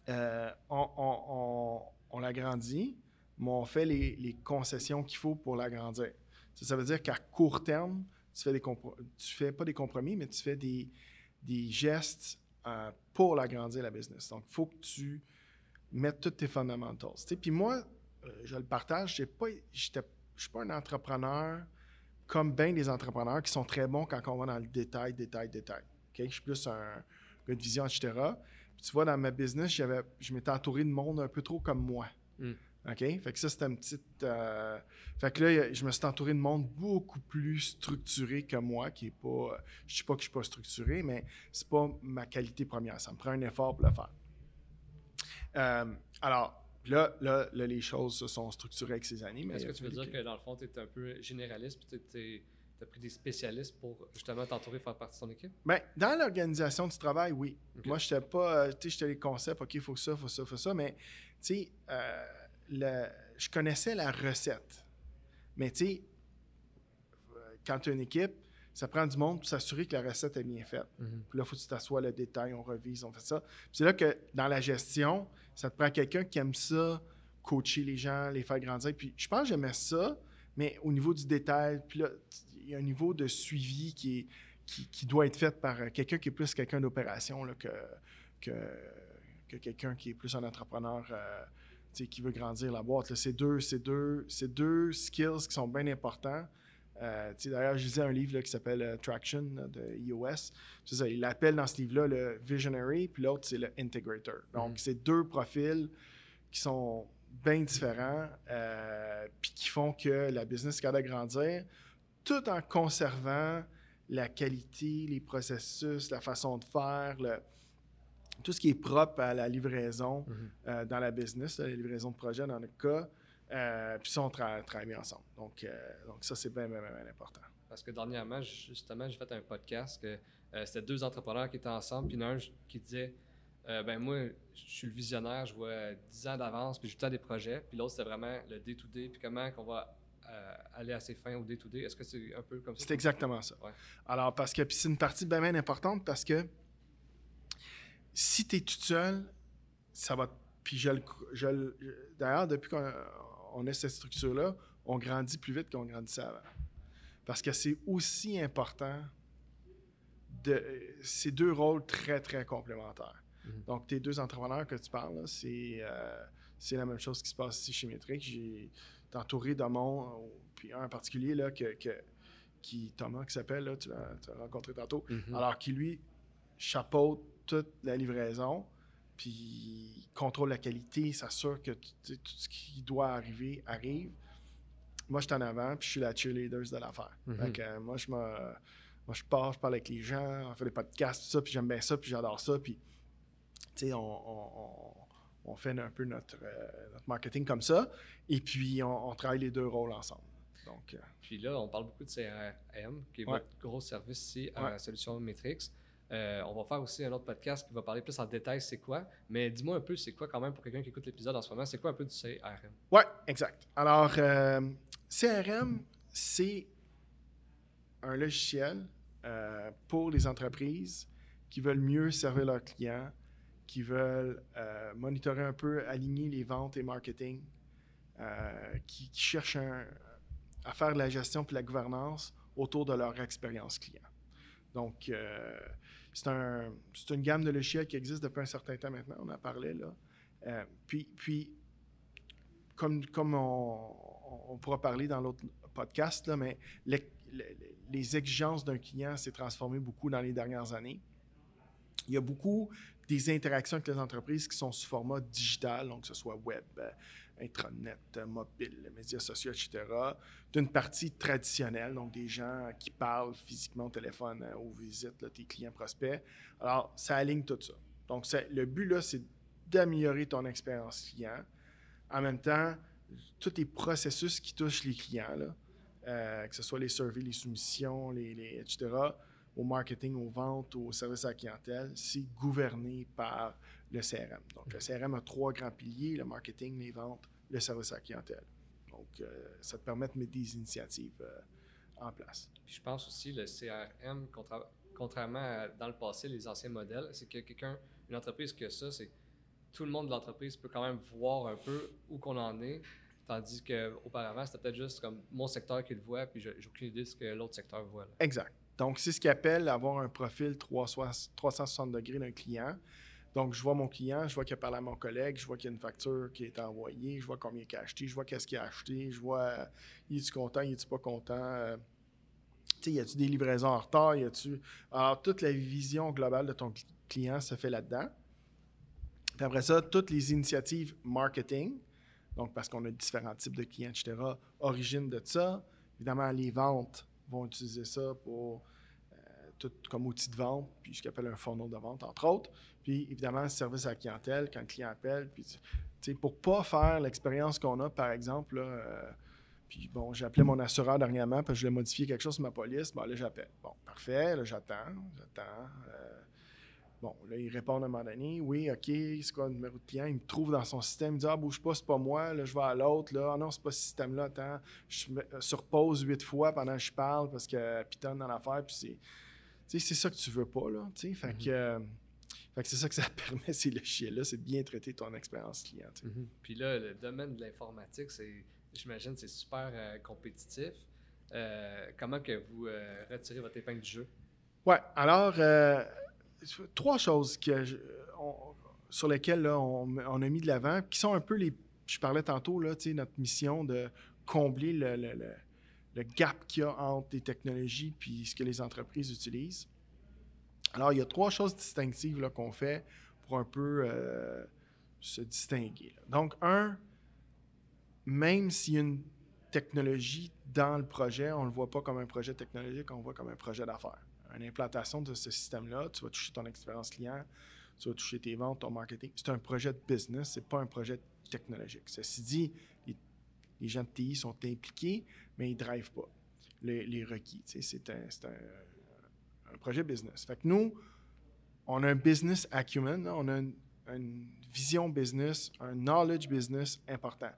euh, on, l'agrandit, mais on fait les, concessions qu'il faut pour l'agrandir. Ça, veut dire qu'à court terme, tu fais fais pas des compromis, mais tu fais des, gestes euh, pour l'agrandir la business. Donc, il faut que tu mettes tous tes fundamentals. Puis moi, je le partage, je ne suis pas un entrepreneur comme bien des entrepreneurs qui sont très bons quand on va dans le détail, détail, détail. Je suis plus un de vision, etc. tu vois, dans ma business, je m'étais entouré de monde un peu trop comme moi. Hmm. OK? Fait que ça, c'était une petite. Euh, fait que là, je me suis entouré de monde beaucoup plus structuré que moi, qui est pas. Je ne dis pas que je suis pas structuré, mais c'est pas ma qualité première. Ça me prend un effort pour le faire. Euh, alors, Là, là, les choses se sont structurées avec ces années. Est-ce que tu veux dire que dans le fond, tu es un peu généraliste, puis tu as pris des spécialistes pour justement t'entourer, faire partie de ton équipe? Bien, dans l'organisation du travail, oui. Moi, je n'étais pas, euh, tu sais, j'étais les concepts, OK, il faut ça, il faut ça, il faut ça, mais, tu sais, euh, je connaissais la recette. Mais, tu sais, quand tu as une équipe, ça prend du monde pour s'assurer que la recette est bien faite. Mhm. Puis là, il faut que tu t'assoies le détail, on revise, on fait ça. c'est là que dans la gestion, ça te prend quelqu'un qui aime ça, coacher les gens, les faire grandir. Puis je pense que j'aimais ça, mais au niveau du détail, puis là, il y a un niveau de suivi qui, est, qui, doit être fait par quelqu'un qui est plus quelqu'un d'opération que, que, quelqu'un qui est plus un entrepreneur. Euh, qui veut grandir la boîte. C'est deux, deux, deux skills qui sont bien importants. Euh, d'ailleurs, je lisais un livre qui s'appelle euh, Traction de iOS. il l'appelle dans ce livre-là le Visionary, puis l'autre, c'est le Integrator. Donc, mm. c'est deux profils qui sont bien différents, euh, puis qui font que la business est capable de grandir, tout en conservant la qualité, les processus, la façon de faire, tout ce qui est propre à la livraison mm-hmm. dans la business, la livraison de projet dans notre cas. Euh, puis ça, on travaille bien ensemble. Donc, euh, donc ça, c'est bien, bien, bien, important. Parce que dernièrement, justement, j'ai fait un podcast que euh, c'était deux entrepreneurs qui étaient ensemble, puis un qui disait ben moi, je suis le visionnaire, je vois 10 ans d'avance, puis j'ai tout des projets. Puis l'autre, c'était vraiment le day-to-day, puis comment qu'on va aller à ses fins au day-to-day. Est-ce que c'est un peu comme ça? C'est exactement ça. Alors, parce que c'est une partie bien, bien importante parce que si tu es tout seul, ça va. Puis je, je d'ailleurs, depuis qu'on on a cette structure-là, on grandit plus vite qu'on grandissait avant. Parce que c'est aussi important de. C'est deux rôles très, très complémentaires. Mhm. Donc, tes deux entrepreneurs que tu parles, euh, c'est la même chose qui se passe ici chez Metric. J'ai entouré de mon, puis un en particulier, là, que, qui, Thomas, qui s'appelle, tu l'as rencontré tantôt, mhm. alors qui, lui, chapeaute toute la livraison puis contrôle la qualité, s'assure que tout ce qui doit arriver arrive. Moi, je suis en avant, puis je suis la cheerleader de l'affaire. Mm moi, je me, moi, je pars, je parle avec les gens, on fait des podcasts, tout ça, puis j'aime bien ça, puis j'adore ça, puis, tu sais, on, fait un peu notre, euh, notre, marketing comme ça, et puis on, travaille les deux rôles ensemble. Donc, euh, Puis là, on parle beaucoup de CRM, qui est Ouais. votre gros service ici à Ouais. Solution Matrix. Euh, on va faire aussi un autre podcast qui va parler plus en détail c'est quoi. Mais dis-moi un peu, c'est quoi quand même pour quelqu'un qui écoute l'épisode en ce moment, c'est quoi un peu du CRM? Ouais, exact. Alors, euh, CRM, c'est un logiciel euh, pour les entreprises qui veulent mieux servir leurs clients, qui veulent euh, monitorer un peu, aligner les ventes et marketing, euh, qui, cherchent à faire de la gestion et de la gouvernance autour de leur expérience client. Donc, euh, c'est un, une gamme de logiciels qui existe depuis un certain temps maintenant, on en parlait là. Puis, puis comme, comme on, pourra parler dans l'autre podcast, là, mais les, les- les exigences d'un client s'est transformé beaucoup dans les dernières années. Il y a beaucoup des interactions avec les entreprises qui sont sous format digital, donc que ce soit web, euh, intranet, euh, mobile, médias sociaux, etc., d'une partie traditionnelle, donc des gens qui parlent physiquement au téléphone euh, aux visites, là, tes clients prospects. Alors, ça aligne tout ça. Donc, le but, là, c'est d'améliorer ton expérience client. En même temps, tous les processus qui touchent les clients, là, que ce soit les surveys, les soumissions, les- etc., au marketing, aux ventes, au service à la clientèle, c'est gouverné par le CRM. Donc, le CRM a trois grands piliers, le marketing, les ventes, le service à la clientèle. Donc, euh, ça te permet de mettre des initiatives euh, en place. Puis je pense aussi le CRM, contra- contrairement à dans le passé, les anciens modèles, c'est que quelqu'un, une entreprise qui a ça, c'est tout le monde de l'entreprise peut quand même voir un peu où qu'on en est. Tandis qu'auparavant, c'était peut-être juste comme mon secteur qui le voit, puis j'ai j'ai aucune idée de ce que l'autre secteur voit. là. Exact. Donc, c'est ce qu'ils appellent avoir un profil 360 360 degrés d'un client. Donc, je vois mon client, je vois qu'il a parlé à mon collègue, je vois qu'il y a une facture qui est envoyée, je vois combien il a acheté, je vois qu'est-ce qu'il a acheté, je vois euh, il est-tu content, il est-tu pas content, euh, tu sais, y a-tu des livraisons en retard, y a-tu... Alors, toute la vision globale de ton cl- client se fait là-dedans. Après ça, toutes les initiatives marketing, donc parce qu'on a différents types de clients, etc., origine de ça. Évidemment, les ventes vont utiliser ça pour euh, tout comme outil de vente, puis ce qu'on appelle un funnel de vente, entre autres. Puis évidemment, service à la clientèle, quand le client appelle, puis pour pas faire l'expérience qu'on a, par exemple, là, euh, puis bon, j'ai appelé mon assureur dernièrement parce que je voulais modifier quelque chose sur ma police. Bon, là, j'appelle. Bon, parfait, là, j'attends, j'attends. euh, bon, là, il répond à un moment donné. Oui, OK, c'est quoi le numéro de client? Il me trouve dans son système. Il me dit Ah, bouge pas, c'est pas moi. Là, je vais à l'autre. Là, ah non, c'est pas ce système-là. Attends, je me euh, surpose huit fois pendant que je parle parce que pitonne dans l'affaire. Puis c'est. Tu sais, c'est ça que tu veux pas, là. Tu sais, fait que. euh, fait que c'est ça que ça permet, ces logiciels-là, c'est de bien traiter ton expérience client. sais. Puis là, le domaine de l'informatique, c'est, j'imagine, c'est super euh, compétitif. Euh, comment que vous euh, retirez votre épingle du jeu? Ouais, alors, euh, trois choses sur lesquelles on, a mis de l'avant, qui sont un peu les. Je parlais tantôt, là, notre mission de combler le, gap qu'il y a entre les technologies et ce que les entreprises utilisent. Alors, il y a trois choses distinctives qu'on fait pour un peu euh, se distinguer. Donc, un, même s'il y a une technologie dans le projet, on ne le voit pas comme un projet technologique, on le voit comme un projet d'affaires. Une implantation de ce système-là, tu vas toucher ton expérience client, tu vas toucher tes ventes, ton marketing. C'est un projet de business, c'est pas un projet technologique. Ceci dit, les, gens de TI sont impliqués, mais ils ne drivent pas les, requis. C'est un, un- un projet business. Fait nous, on a un business acumen, on a une, une vision business, un knowledge business important.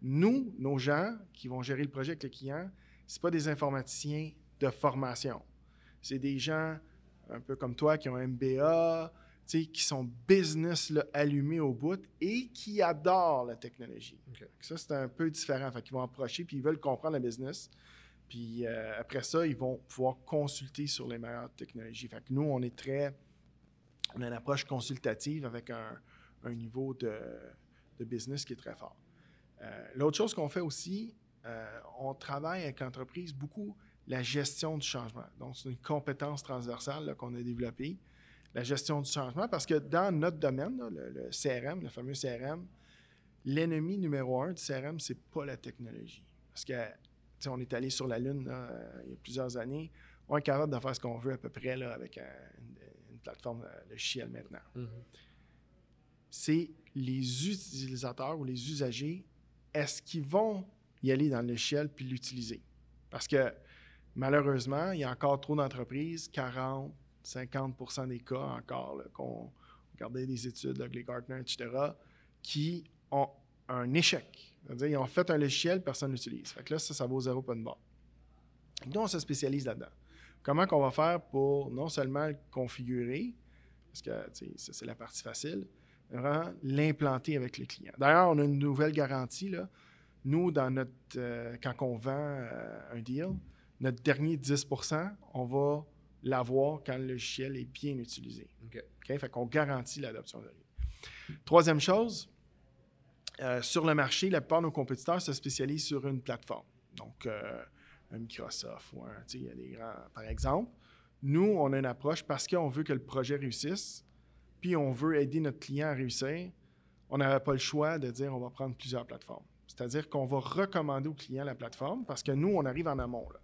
Nous, nos gens qui vont gérer le projet avec le client, ce pas des informaticiens de formation. C'est des gens un peu comme toi qui ont un MBA, qui sont business là, allumés au bout et qui adorent la technologie. Ça, c'est un peu différent. Fait qu'ils vont approcher puis ils veulent comprendre le business. Puis euh, après ça, ils vont pouvoir consulter sur les meilleures technologies. Fait que nous, on est très. On a une approche consultative avec un, un niveau de, de business qui est très fort. Euh, L'autre chose qu'on fait aussi, euh, on travaille avec l'entreprise beaucoup la gestion du changement. Donc, c'est une compétence transversale qu'on a développée, la gestion du changement, parce que dans notre domaine, là, le, le CRM, le fameux CRM, l'ennemi numéro un du CRM, c'est pas la technologie. Parce que, tu sais, on est allé sur la Lune là, il y a plusieurs années, on est capable de faire ce qu'on veut à peu près là, avec un- une, plateforme euh, logicielle maintenant c'est les utilisateurs ou les usagers, est-ce qu'ils vont y aller dans l'échelle puis l'utiliser? Parce que malheureusement, il y a encore trop d'entreprises, 40, 50% des cas encore, qu'on regardait des études, les Gartner, etc., qui ont un échec. C'est-à-dire, ils ont fait un logiciel, personne ne l'utilise. Fait que là, ça, ça vaut zéro pas de bord. Nous, on se spécialise là-dedans. Comment qu'on va faire pour non seulement le configurer, parce que c'est la partie facile, mais vraiment l'implanter avec le client. D'ailleurs, on a une nouvelle garantie. Là. Nous, dans notre, euh, quand on vend euh, un deal, notre dernier 10% on va l'avoir quand le logiciel est bien utilisé. OK. Fait qu'on garantit l'adoption de Troisième chose, euh, sur le marché, la plupart de nos compétiteurs se spécialisent sur une plateforme. Donc, un Microsoft ou un, il y a des grands, par exemple. Nous, on a une approche parce qu'on veut que le projet réussisse, puis on veut aider notre client à réussir. On n'avait pas le choix de dire on va prendre plusieurs plateformes. C'est-à-dire qu'on va recommander au client la plateforme parce que nous, on arrive en amont. Là.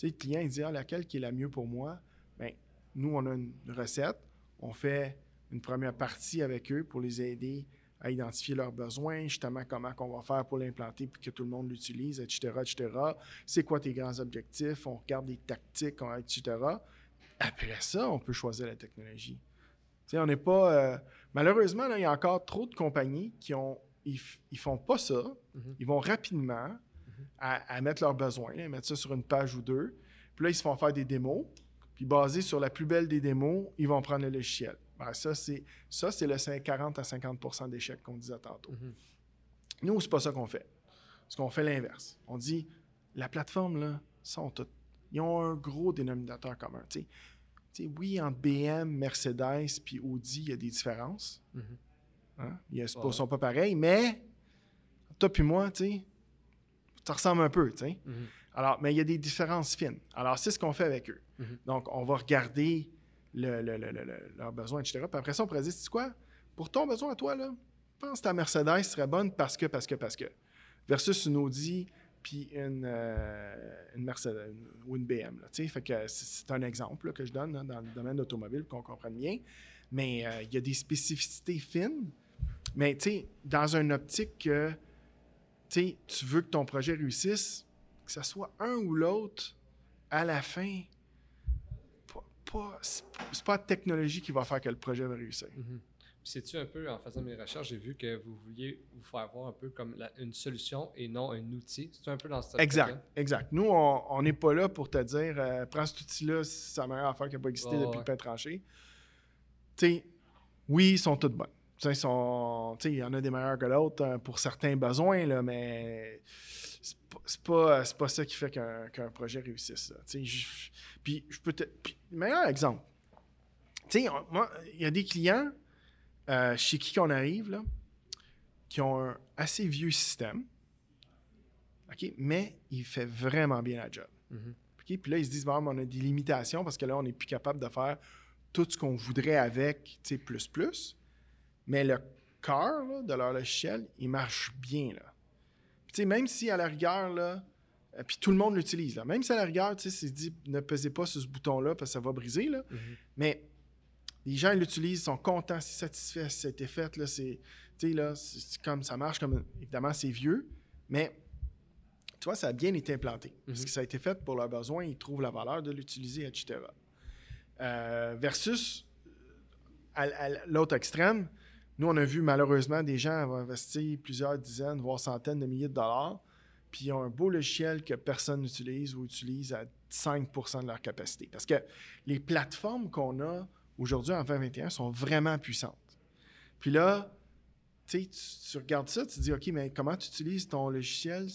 Sais, le client, il dit ah, laquelle qui est la mieux pour moi? Bien, nous, on a une recette. On fait une première partie avec eux pour les aider à identifier leurs besoins, justement comment on va faire pour l'implanter puis que tout le monde l'utilise, etc., etc. C'est quoi tes grands objectifs? On regarde des tactiques, etc. Après ça, on peut choisir la technologie. sais, on n'est pas... Euh, malheureusement, là, il y a encore trop de compagnies qui ont... Ils, ils font pas ça. Mm-hmm. Ils vont rapidement à, mettre leurs besoins, mettre ça sur une page ou deux. Puis là, ils se font faire des démos. Puis basé sur la plus belle des démos, ils vont prendre le logiciel. Ben, ça, c'est, ça, c'est le 40 à 50% d'échecs qu'on disait tantôt. Mhm. Nous, c'est pas ça qu'on fait. Parce qu'on fait l'inverse. On dit, la plateforme, là, sont toutes, ils ont un gros dénominateur commun. oui, entre BM, Mercedes puis Audi, il y a des différences. Mhm. Hein? Ils ne sont pas pareils, mais toi puis moi, tu ça ressemble un peu. Mhm. Alors, mais il y a des différences fines. Alors, c'est ce qu'on fait avec eux. Donc, on va regarder le, leurs besoins, etc. Puis après ça, on pourrait dire, c'est quoi? Pour ton besoin à toi, là, pense que ta Mercedes serait bonne parce que, parce que, parce que. Versus une Audi puis une, euh, une Mercedes ou une BM. Là, fait que c'est un exemple que je donne dans le domaine automobile pour qu'on comprenne bien. Mais euh, il y a des spécificités fines. Mais dans une optique que tu veux que ton projet réussisse, que ce soit un ou l'autre, à la fin, pas, c'est pas la technologie qui va faire que le projet va réussir. Mhm. C'est-tu un peu, en faisant mes recherches, j'ai vu que vous vouliez vous faire voir un peu comme une solution et non un outil. C'est un peu dans ce Exact, exact. Nous, on n'est pas là pour te dire, euh, prends cet outil-là, c'est la meilleure affaire qui n'a pas existé depuis le pain tranché. Tu sais, oui, ils sont toutes bonnes. Il y en a des meilleurs que d'autres hein, pour certains besoins, là, mais c'est pas, pas, ça qui fait qu'un projet réussisse. puis, je peux te. meilleur exemple. Tu sais, moi, il y a des clients euh, chez qui on arrive, là, qui ont un assez vieux système, OK, mais il fait vraiment bien la job. Mm-hmm. Puis là, ils se disent, bon, on a des limitations parce que là, on n'est plus capable de faire tout ce qu'on voudrait avec, tu sais, plus, plus. Mais le cœur de leur logiciel, il marche bien, là même si à la rigueur, là, euh, puis tout le monde l'utilise, là, même si à la rigueur, c'est dit ne pesez pas sur ce bouton-là parce que ça va briser, là, mhm. mais les gens l'utilisent, sont contents, c'est satisfaits, ça a été fait, là, c'est, là, c'est comme ça marche, comme évidemment, c'est vieux, mais tu vois, ça a bien été implanté. Parce mhm. que ça a été fait pour leurs besoins, ils trouvent la valeur de l'utiliser, etc. Euh, versus à l'autre extrême, nous, on a vu malheureusement des gens avoir investi plusieurs dizaines, voire centaines de milliers de dollars, puis ils ont un beau logiciel que personne n'utilise ou utilise à 5% de leur capacité. Parce que les plateformes qu'on a aujourd'hui en 2021 sont vraiment puissantes. Puis là, tu, tu regardes ça, tu te dis, OK, mais comment tu utilises ton logiciel?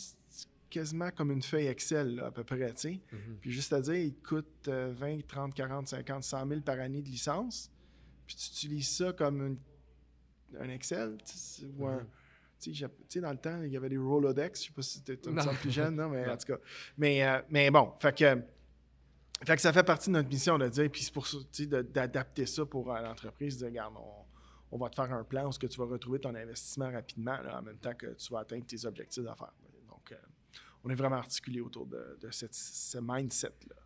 quasiment comme une feuille Excel, à peu près, tu sais. Mm-hmm. Puis juste à dire, il coûte 20, 30, 40, 50, 100 000 par année de licence. Puis tu utilises ça comme une un Excel, ou un, mhm. tu sais, dans le temps, il y avait des Rolodex. Je sais pas si tu étais un plus jeune, non, mais en tout cas. Mais, euh, mais bon, fait que, fait que ça fait partie de notre mission de dire, puis c'est pour ça, d'adapter ça pour euh, l'entreprise, de dire, regarde, on, va te faire un plan où ce que tu vas retrouver ton investissement rapidement, en même temps que tu vas atteindre tes objectifs d'affaires. Donc, euh, on est vraiment articulé autour de, de cette, ce mindset-là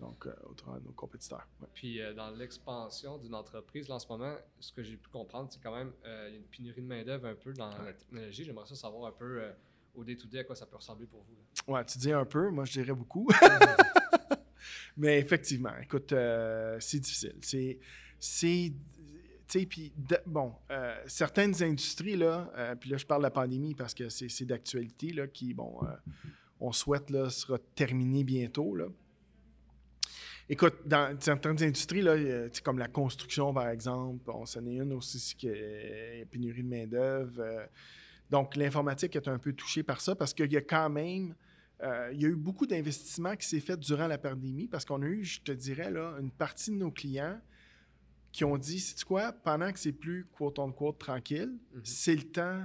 donc euh, autrement nos compétiteurs. Puis euh, dans l'expansion d'une entreprise, là, en ce moment, ce que j'ai pu comprendre, c'est quand même euh, il y a une pénurie de main-d'œuvre un peu dans la technologie. J'aimerais ça savoir un peu au day-to-day, à quoi ça peut ressembler pour vous? Ouais, tu dis un peu, moi je dirais beaucoup. Mais effectivement, écoute, euh, c'est difficile. C'est. c'est tu sais, puis, bon, euh, certaines industries, là, euh, puis là, je parle de la pandémie parce que c'est d'actualité, là, qui, bon, on souhaite, là, sera terminée bientôt, là. Écoute, dans certaines industries, là, comme la construction, par exemple, on s'en est une aussi qui est pénurie de main-d'œuvre. donc, l'informatique est un peu touchée par ça parce qu'il y a quand même euh, il y a eu beaucoup d'investissements qui s'est fait durant la pandémie parce qu'on a eu, je te dirais, là, une partie de nos clients qui ont dit, c'est quoi, pendant que c'est plus quote on quote tranquille, mhm. c'est le temps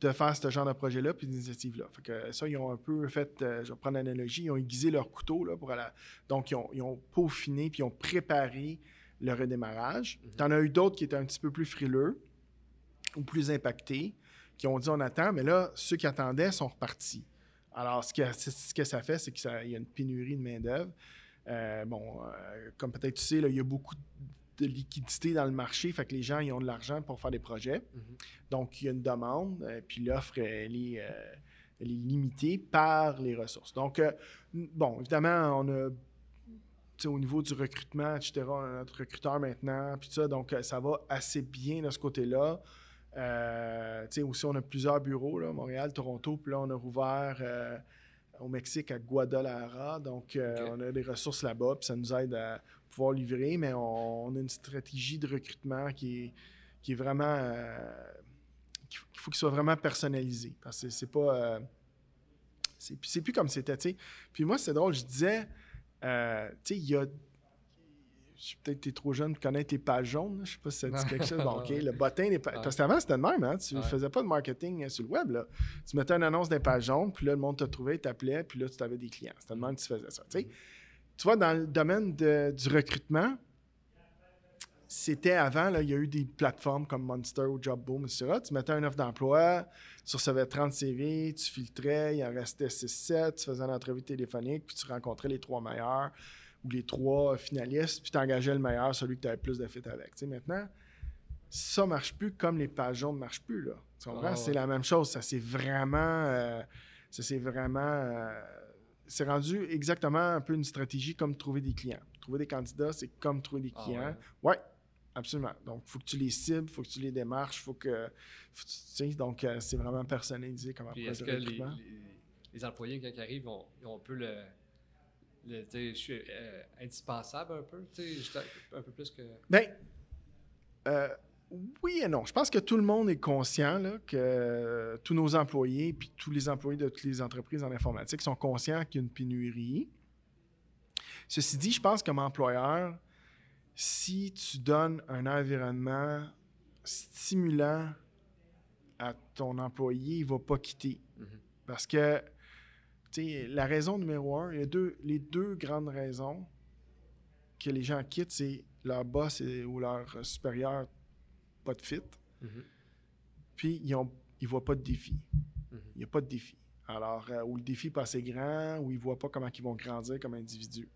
de faire ce genre de projet-là puis d'initiative-là. ça, ils ont un peu fait, euh, je vais prendre l'analogie, ils ont aiguisé leur couteau là, pour aller. Donc, ils ont, peaufiné puis ils ont préparé le redémarrage. Mhm. Tu en as eu d'autres qui étaient un petit peu plus frileux ou plus impactés, qui ont dit on attend, mais là, ceux qui attendaient sont repartis. Alors, ce que, ce que ça fait, c'est qu'il y a une pénurie de main-d'œuvre. Euh, bon, euh, comme peut-être tu sais, il y a beaucoup de liquidité dans le marché, fait que les gens ils ont de l'argent pour faire des projets. Mm-hmm. Donc, il y a une demande, euh, puis l'offre, elle est, limitée par les ressources. Donc, bon, évidemment, on a au niveau du recrutement, etc., on a notre recruteur maintenant, puis ça, donc ça va assez bien de ce côté-là. Euh, aussi, on a plusieurs bureaux, là, Montréal, Toronto, puis là, on a rouvert euh, au Mexique à Guadalajara. Donc, euh, on a des ressources là-bas, puis ça nous aide à pouvoir livrer, mais on, a une stratégie de recrutement qui est, qui est vraiment. qu'il faut qu'il soit vraiment personnalisé. Parce que c'est pas. c'est plus comme c'était, tu sais. Puis moi, c'est drôle, je disais, tu sais, il y a peut-être es trop jeune pour connaître tes pages jaunes. Je sais pas si ça dit quelque chose. Bon, OK, le bottin des pages... Parce qu'avant, c'était le même. Hein? Tu ne faisais pas de marketing euh, sur le web. Là. Tu mettais une annonce des pages jaunes, puis là, le monde te trouvait, t'appelait, puis là, tu avais des clients. C'était le même que tu faisais ça. Tu vois, dans le domaine du recrutement, c'était avant, là, il y a eu des plateformes comme Monster ou Jobboom, etc. Tu mettais une offre d'emploi, tu recevais 30 CV, tu filtrais, il en restait 6-7, tu faisais une entrevue téléphonique, puis tu rencontrais les trois meilleurs ou les trois finalistes, puis tu engageais le meilleur, celui que tu avais plus de fit avec. sais, maintenant, ça marche plus comme les pages jaunes ne marchent plus. Là. Tu comprends? Ah, c'est la même chose. Ça c'est vraiment. Euh, ça c'est vraiment. Euh, c'est rendu exactement un peu une stratégie comme trouver des clients. Trouver des candidats, c'est comme trouver des ah, clients. ouais. absolument. Donc, il faut que tu les cibles, il faut que tu les démarches, faut que. tu sais, donc, euh, c'est vraiment personnalisé comme approche Est-ce que les, les, employés, quand ils arrivent, ont, un peu le je suis euh, indispensable un peu, un peu plus que. Ben, euh, oui et non. Je pense que tout le monde est conscient là, que tous nos employés, puis tous les employés de toutes les entreprises en informatique sont conscients qu'il y a une pénurie. Ceci dit, je pense comme employeur, si tu donnes un environnement stimulant à ton employé, il ne va pas quitter. Mm-hmm. Parce que la raison numéro un, a deux, les deux grandes raisons que les gens quittent, c'est leur boss ou leur supérieur pas de fit. Mm-hmm. Puis ils ne ils voient pas de défi. Mm-hmm. Il n'y a pas de défi. Alors, euh, ou le défi n'est pas assez grand, ou ils ne voient pas comment ils vont grandir comme individu.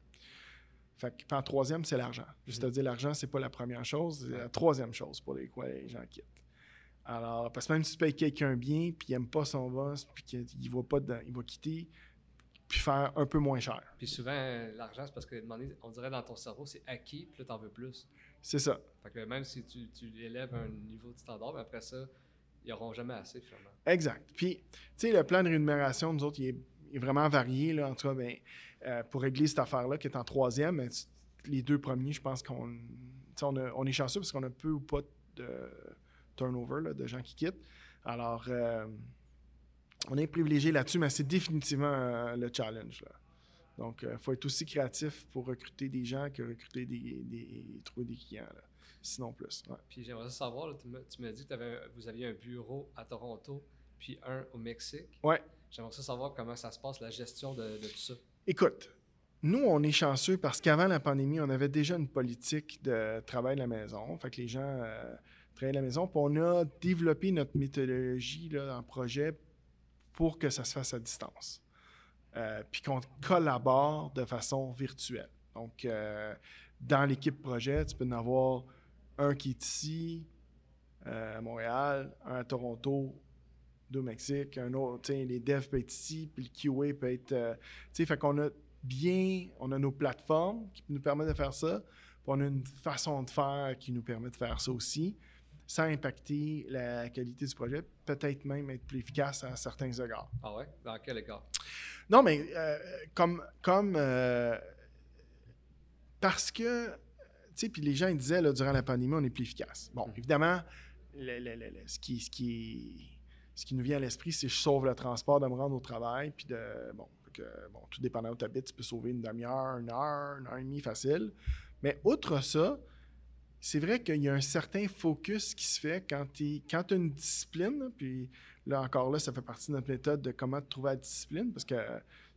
Fait que, en troisième, c'est l'argent. Juste mm-hmm. à dire, l'argent, c'est pas la première chose, c'est la troisième chose pour les quoi les gens quittent. Alors, parce que même si tu payes quelqu'un bien, puis il n'aime pas son boss, puis qu'il ne va pas il va quitter, puis faire un peu moins cher. Puis souvent, l'argent, c'est parce que on dirait dans ton cerveau, c'est acquis, puis là, tu en veux plus. C'est ça. Fait que même si tu, tu élèves un niveau de standard, après ça, ils n'auront jamais assez, finalement. Exact. Puis, tu sais, le plan de rémunération, nous autres, il est, vraiment varié. Là, en tout cas, ben, euh, pour régler cette affaire-là, qui est en troisième, ben, les deux premiers, je pense qu'on on, on, est chanceux parce qu'on a peu ou pas de turnover de gens qui quittent. Alors, euh, on est privilégié là-dessus, mais c'est définitivement euh, le challenge. Donc, il euh, faut être aussi créatif pour recruter des gens que recruter des, trouver des clients. Sinon plus. Puis j'aimerais savoir, tu m'as dit que vous aviez un bureau à Toronto, puis un au Mexique. Ouais. J'aimerais savoir comment ça se passe, la gestion de, tout ça. Écoute, nous, on est chanceux parce qu'avant la pandémie, on avait déjà une politique de travail de la maison. Fait que les gens travailler à la maison. Puis on a développé notre méthodologie là, en projet pour que ça se fasse à distance. Euh, puis qu'on collabore de façon virtuelle. Donc, euh, dans l'équipe projet, tu peux en avoir un qui est ici, euh, à Montréal, un à Toronto, deux au Mexique, un autre, les devs peuvent être ici, puis le QA peut être. Tu sais, fait qu'on a bien, on a nos plateformes qui nous permettent de faire ça, puis on a une façon de faire qui nous permet de faire ça aussi, sans impacter la qualité du projet, peut-être même être plus efficace à certains égards. Ah ouais? Dans quel égard? Non, mais euh, comme. comme euh, parce que. Tu sais, puis les gens ils disaient, là, durant la pandémie, on est plus efficace. Bon, mm. évidemment, ce, qui, ce, qui, ce qui nous vient à l'esprit, c'est je sauve le transport de me rendre au travail, puis de. Bon, que, bon tout dépendant où tu habites, tu peux sauver une demi-heure, une heure, une heure et demie facile. Mais outre ça, c'est vrai qu'il y a un certain focus qui se fait quand tu as une discipline, puis là encore là, ça fait partie de notre méthode de comment trouver la discipline, parce que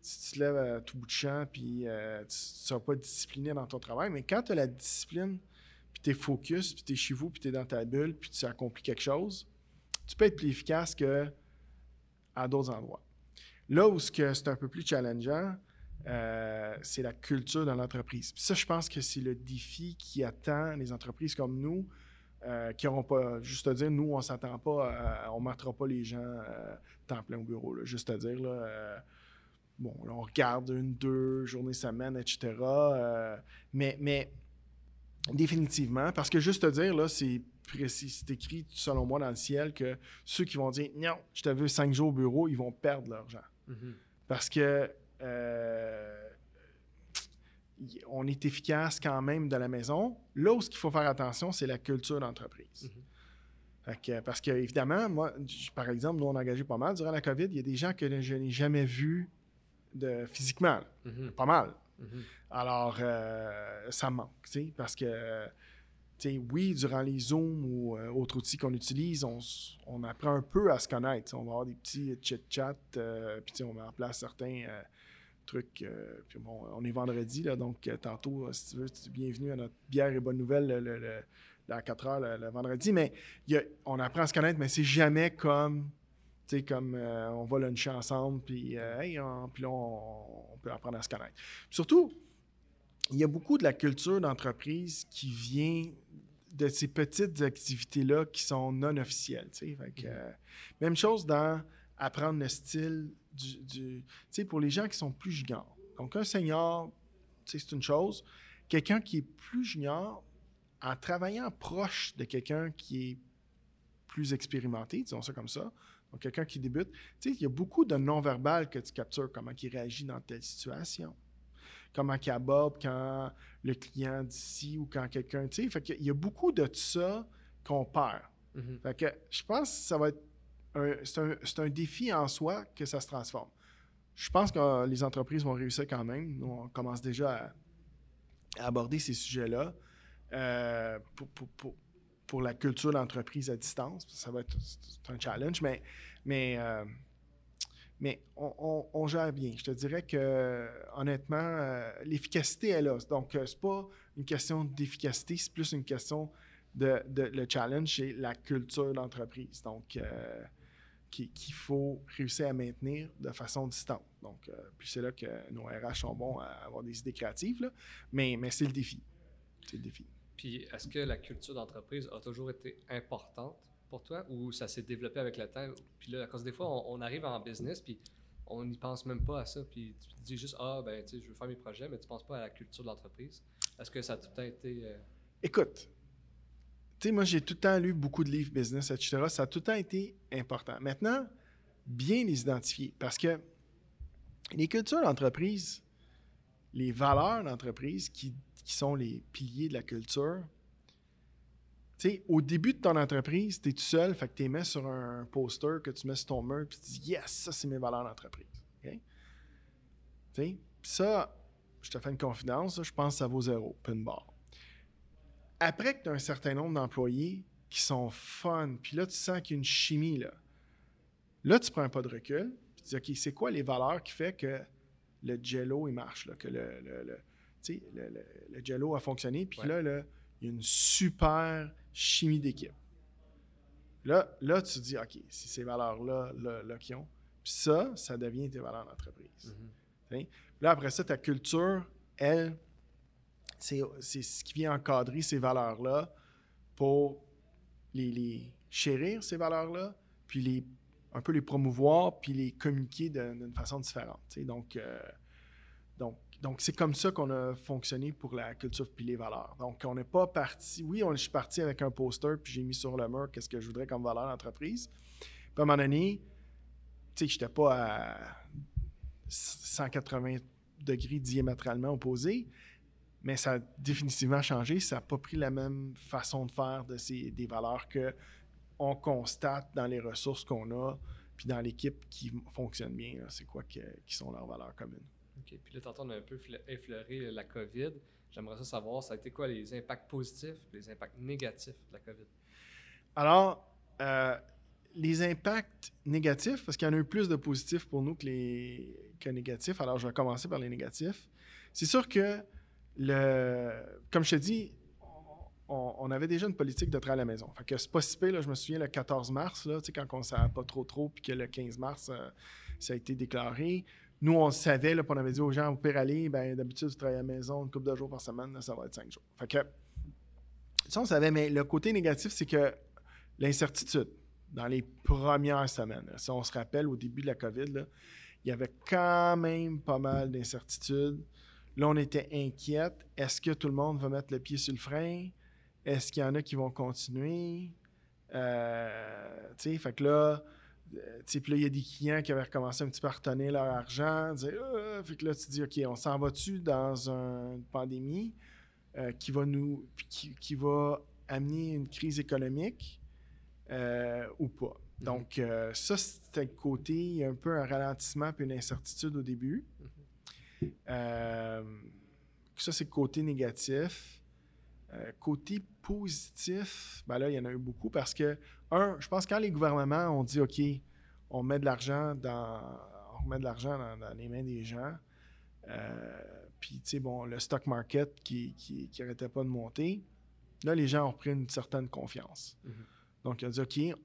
si tu te lèves à tout bout de champ, puis euh, tu ne seras pas discipliné dans ton travail, mais quand tu as la discipline, puis tu es focus, puis tu es chez vous, puis tu es dans ta bulle, puis tu accomplis quelque chose, tu peux être plus efficace que à d'autres endroits. Là où c'est un peu plus challengeant, euh, c'est la culture dans l'entreprise. ça, je pense que c'est le défi qui attend les entreprises comme nous, euh, qui n'auront pas, juste à dire, nous, on ne s'attend pas, on ne mettra pas les gens euh, temps plein au bureau. juste à dire, là, bon, on regarde une, deux journées semaine, etc. mais, mais définitivement, parce que juste à dire, là, c'est précis, c'est écrit, selon moi, dans le ciel, que ceux qui vont dire, non, je te veux cinq jours au bureau, ils vont perdre l'argent. Mm-hmm. Parce que euh, on est efficace quand même de la maison. Là où ce qu'il faut faire attention, c'est la culture d'entreprise. Mhm. parce que, évidemment, moi, par exemple, nous, on a engagé pas mal durant la COVID. Il y a des gens que je n'ai jamais vus de, physiquement. Mhm. Pas mal. Mhm. Alors, euh, ça manque, parce que, oui, durant les Zooms ou euh, autres outils qu'on utilise, on, apprend un peu à se connaître. On va avoir des petits chit-chats, puis on met en place certains truc. Euh, puis bon, on est vendredi, là, donc euh, tantôt, euh, si tu veux, tu es bienvenu à notre bière et bonne nouvelle le, à 4 heures le, vendredi. Mais on apprend à se connaître, mais c'est jamais comme. Tu sais, comme on va luncher ensemble, puis, hey, puis là, on, peut apprendre à se connaître. surtout, il y a beaucoup de la culture d'entreprise qui vient de ces petites activités-là qui sont non officielles. Mm-hmm. même chose dans apprendre le style du. tu sais, pour les gens qui sont plus juniors. Donc, un senior, c'est une chose. Quelqu'un qui est plus junior, en travaillant proche de quelqu'un qui est plus expérimenté, disons ça comme ça, donc quelqu'un qui débute, tu sais, il y a beaucoup de non-verbal que tu captures, comment il réagit dans telle situation, comment il aborde quand le client dit ci ou quand quelqu'un, tu sais, fait qu'il y a beaucoup de ça qu'on perd. Mm-hmm. Fait que je pense que ça va être c'est un, défi en soi que ça se transforme. Je pense que les entreprises vont réussir quand même. Nous, on commence déjà à, aborder ces sujets-là euh, pour, la culture d'entreprise à distance. Ça va être un challenge, mais, mais, euh, mais on, gère bien. Je te dirais que, honnêtement, euh, l'efficacité est là. Donc, c'est pas une question d'efficacité, c'est plus une question de, le challenge, c'est la culture d'entreprise. Donc, qu'il faut réussir à maintenir de façon distante. Donc, euh, puis c'est là que nos RH sont bons à avoir des idées créatives, mais, mais c'est le défi. C'est le défi. Puis, est-ce que la culture d'entreprise a toujours été importante pour toi ou ça s'est développé avec le temps? Puis là, parce que des fois, on, arrive en business, puis on n'y pense même pas à ça. Puis tu te dis juste, ah, ben, tu sais, je veux faire mes projets, mais tu ne penses pas à la culture de l'entreprise. Est-ce que ça a tout le temps été. Euh, Écoute, tu sais, moi, j'ai tout le temps lu beaucoup de livres business, etc. Ça a tout le temps été important. Maintenant, bien les identifier parce que les cultures d'entreprise, les valeurs d'entreprise qui, sont les piliers de la culture, tu sais, au début de ton entreprise, tu es tout seul, fait que tu les mets sur un poster que tu mets sur ton mur, puis tu dis Yes, ça, c'est mes valeurs d'entreprise. Tu sais, ça, je te fais une confidence, je pense que ça vaut zéro, pin bar après que tu as un certain nombre d'employés qui sont fun, puis là, tu sens qu'il y a une chimie, là. Là, tu prends un pas de recul, puis tu dis, OK, c'est quoi les valeurs qui fait que le jello, il marche, là, que le, le, le, le jello a fonctionné, puis là, là, il y a une super chimie d'équipe. Là, là, tu te dis, OK, c'est ces valeurs-là là, là, qui ont. Puis ça, ça devient tes valeurs d'entreprise. Mm-hmm. Là, après ça, ta culture, elle, c'est ce qui vient encadrer ces valeurs-là pour les, chérir, ces valeurs-là, puis les un peu les promouvoir puis les communiquer d'une façon différente. Donc, euh, donc, donc c'est comme ça qu'on a fonctionné pour la culture puis les valeurs. Donc, on n'est pas parti. Oui, on, je suis parti avec un poster puis j'ai mis sur le mur qu'est-ce que je voudrais comme valeur d'entreprise. Puis à un moment donné, tu sais, je n'étais pas à 180 degrés diamétralement opposés, mais ça a définitivement changé. Ça n'a pas pris la même façon de faire de ces, des valeurs que on constate dans les ressources qu'on a, puis dans l'équipe qui fonctionne bien. C'est quoi qui sont leurs valeurs communes. OK. Puis là, tantôt, on a un peu effleuré la COVID. J'aimerais ça savoir, ça a été quoi les impacts positifs les impacts négatifs de la COVID? Alors, euh, les impacts négatifs, parce qu'il y en a eu plus de positifs pour nous que, les, que négatifs. Alors, je vais commencer par les négatifs. C'est sûr que, comme je te dis, on, avait déjà une politique de travail à la maison. Fait que c'est pas si là, je me souviens le 14 mars, là, quand on ne savait pas trop trop, puis que le 15 mars, euh, ça a été déclaré. Nous, on savait, là, on avait dit aux gens, au pire aller, ben, d'habitude, tu travailles à la maison une couple de jours par semaine, ça va être cinq jours. Fait que, ça, on savait, mais le côté négatif, c'est que l'incertitude, dans les premières semaines, si on se rappelle, au début de la COVID, il y avait quand même pas mal d'incertitudes. Là, on était inquiète. Est-ce que tout le monde va mettre le pied sur le frein? Est-ce qu'il y en a qui vont continuer? Euh, tu sais, fait que là, euh, puis là, il y a des clients qui avaient recommencé un petit peu à retenir leur argent. Euh, fait que là, tu dis, OK, on s'en va-tu dans une pandémie qui va nous qui, va amener une crise économique ou pas? Mm-hmm. Donc, ça, c'était le côté, un peu un ralentissement puis une incertitude au début. Mm-hmm. ça, c'est côté négatif. Euh, côté positif, ben là, il y en a eu beaucoup parce que, un, je pense que quand les gouvernements ont dit OK, on met de l'argent dans. On remet de l'argent dans, les mains des gens. Euh, puis, tu sais, bon, le stock market qui n'arrêtait pas de monter, là, les gens ont repris une certaine confiance. Mhm. Donc, ils ont dit OK.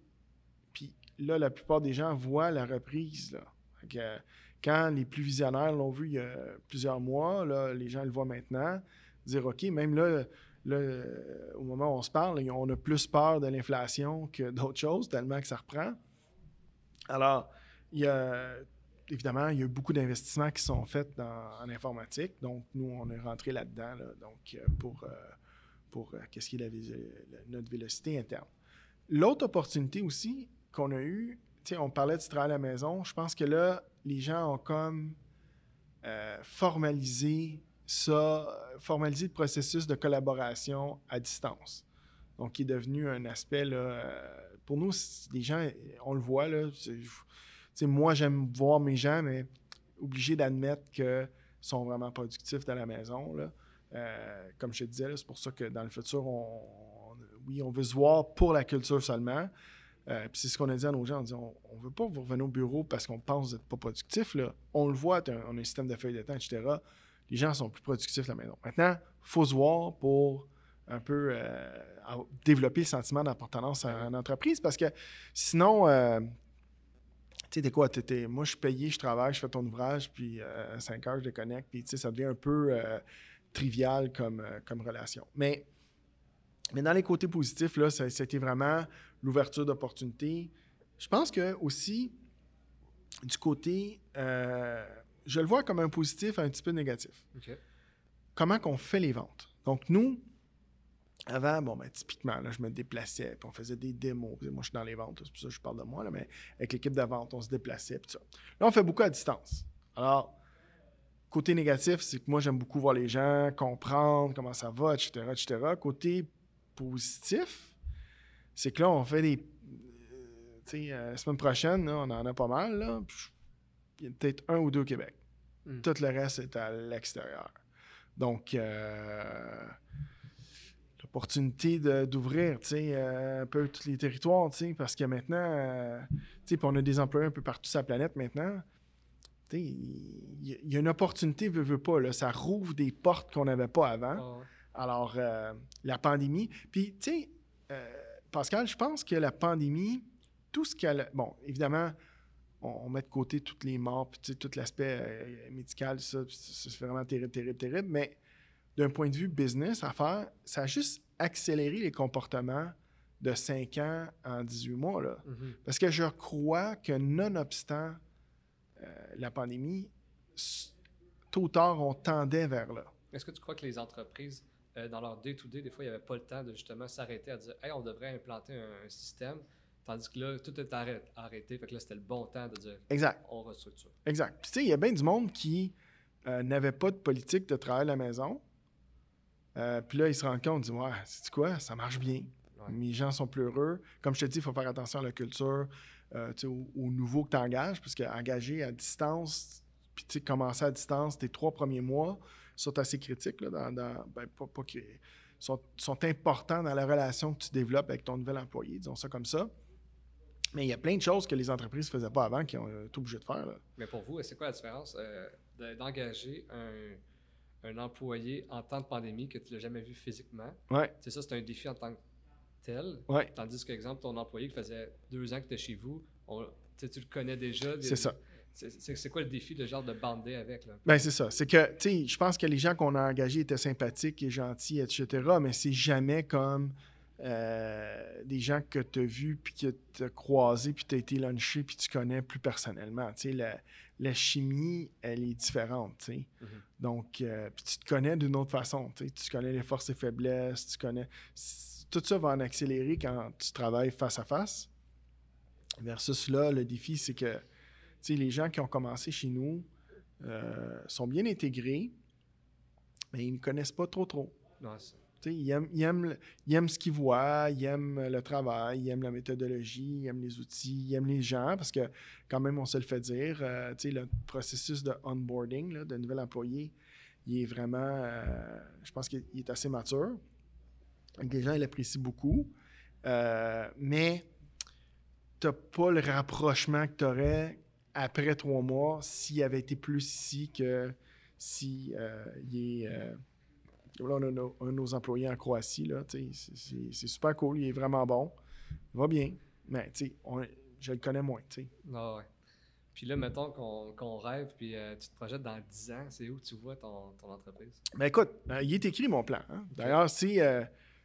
Puis là, la plupart des gens voient la reprise. Là. Quand les plus visionnaires l'ont vu il y a plusieurs mois, là, les gens le voient maintenant. Dire OK, même là, Là, euh, au moment où on se parle, on a plus peur de l'inflation que d'autres choses, tellement que ça reprend. Alors, il y a, évidemment, il y a eu beaucoup d'investissements qui sont faits en informatique. Donc, nous, on est rentré là-dedans donc, euh, pour, euh, pour qu'est-ce qui est notre vélocité interne. L'autre opportunité aussi qu'on a eue, on parlait du travail à la maison, je pense que là, les gens ont comme formalisé ça, formaliser le processus de collaboration à distance. Donc, qui est devenu un aspect, là, euh, pour nous, les gens, on le voit, là, moi, j'aime voir mes gens, mais obligé d'admettre qu'ils sont vraiment productifs dans la maison. Euh, comme je te disais, c'est pour ça que dans le futur, oui, on veut se voir pour la culture seulement. Euh, c'est ce qu'on a dit à nos gens. On dit on veut pas vous revenir au bureau parce qu'on pense que vous n'êtes pas productif. Là. On le voit, on a un système de feuilles de temps, etc les gens sont plus productifs à la maison. Maintenant, il faut se voir pour un peu euh, développer le sentiment d'appartenance à une entreprise parce que sinon, euh, tu sais, quoi, moi je suis payé, je travaille, je fais ton ouvrage, puis euh, à 5 heures, je déconnecte, puis ça devient un peu trivial comme, comme relation. Mais, mais dans les côtés positifs, là, ça, été vraiment l'ouverture d'opportunités. Je pense que aussi, du côté je le vois comme un positif, un petit peu négatif. Comment qu'on fait les ventes? Donc, nous, avant, bon, ben, typiquement, là, je me déplaçais, puis on faisait des démos. Moi, je suis dans les ventes, c'est pour ça que je parle de moi, là, mais avec l'équipe de vente, on se déplaçait, puis ça. Là, on fait beaucoup à distance. Alors, côté négatif, c'est que moi, j'aime beaucoup voir les gens, comprendre comment ça va, etc., etc. Côté positif, c'est que là, on fait des... Euh, tu sais, euh, la semaine prochaine, on en a pas mal, là, il y a peut-être un ou deux au Québec. Hmm. Tout le reste est à l'extérieur. Donc, euh, l'opportunité d'ouvrir euh, un peu tous les territoires, parce que maintenant, euh, on a des employés un peu partout sur la planète maintenant. Il y, a une opportunité, veut, veut pas, là, ça rouvre des portes qu'on n'avait pas avant. Ah Alors, la pandémie. Puis, tu sais, Pascal, je pense que la pandémie, tout ce qu'elle. Bon, évidemment, on, met de côté toutes les morts, puis tout l'aspect euh, médical, ça, c'est vraiment terrible, terrible, terrible. Mais d'un point de vue business, à faire, ça a juste accéléré les comportements de 5 ans en 18 mois. Là. Mhm. Parce que je crois que nonobstant euh, la pandémie, tôt ou tard, on tendait vers là. Est-ce que tu crois que les entreprises, euh, dans leur day-to-day, des fois, il n'y avait pas le temps de justement s'arrêter à dire Hey, on devrait implanter un, un système, tandis que là, tout est arrêt- arrêté. Fait que là, c'était le bon temps de dire Exact. on restructure. Exact. Puis tu sais, il y a bien du monde qui euh, n'avait pas de politique de travail à la maison. Euh, puis là, ils se rendent compte, ils disent Ouais, c'est quoi, ça marche bien. Ouais. Les gens sont plus heureux. Comme je te dis, il faut faire attention à la culture, euh, au, au nouveau que tu engages, parce qu'engager à distance, puis tu sais, commencer à distance, tes trois premiers mois sont assez critiques, là, dans, dans- ben, pas, pas que- sont, sont importants dans la relation que tu développes avec ton nouvel employé, disons ça comme ça. Mais il y a plein de choses que les entreprises ne faisaient pas avant qui ont euh, été obligées de faire. là. Mais pour vous, c'est quoi la différence euh, de- d'engager un, un employé en temps de pandémie que tu l'as jamais vu physiquement? Ouais, C'est ça, c'est un défi en tant que tel. ouais, Tandis que, exemple, ton employé qui faisait deux ans que tu es chez vous, on- tu sais, tu le connais déjà. c'est ça. C'est- quoi le défi de genre de bander avec? Là? Ben, c'est ça. C'est que, tu sais, je pense que les gens qu'on a engagés étaient sympathiques et gentils, etc., mais c'est jamais comme euh, des gens que tu as vus, puis que tu as croisés, puis tu as été lunché, puis tu connais plus personnellement. Tu sais, la, la chimie, elle est différente, tu sais. Mhm. Donc, euh, puis tu te connais d'une autre façon, tu sais. Tu connais les forces et faiblesses, tu connais... Tout ça va en accélérer quand tu travailles face à face. Versus là, le défi, c'est que, sais, les gens qui ont commencé chez nous euh, sont bien intégrés, mais ils ne connaissent pas trop trop. Ils, aiment, ils aiment ils aiment ce qu'ils voient, ils aiment le travail, ils aiment la méthodologie, ils aiment les outils, ils aiment les gens, parce que quand même, on se le fait dire, euh, le processus de onboarding là, de nouvel employé, il est vraiment, euh, je pense qu'il il est assez mature. Donc, Les gens, ils l'apprécient beaucoup. Euh, mais tu n'as pas le rapprochement que tu aurais après trois mois s'il avait été plus ici que si euh, il est... euh, Là, on a nos- un de nos employés en Croatie, là, tu sais, c'est- super cool, il est vraiment bon, il va bien, mais tu je le connais moins, tu sais. Ah ouais. Puis là, mettons qu'on rêve, puis euh, tu te projettes dans 10 ans, c'est où tu vois ton, ton entreprise? Ben écoute, il est écrit mon plan. hein. D'ailleurs, si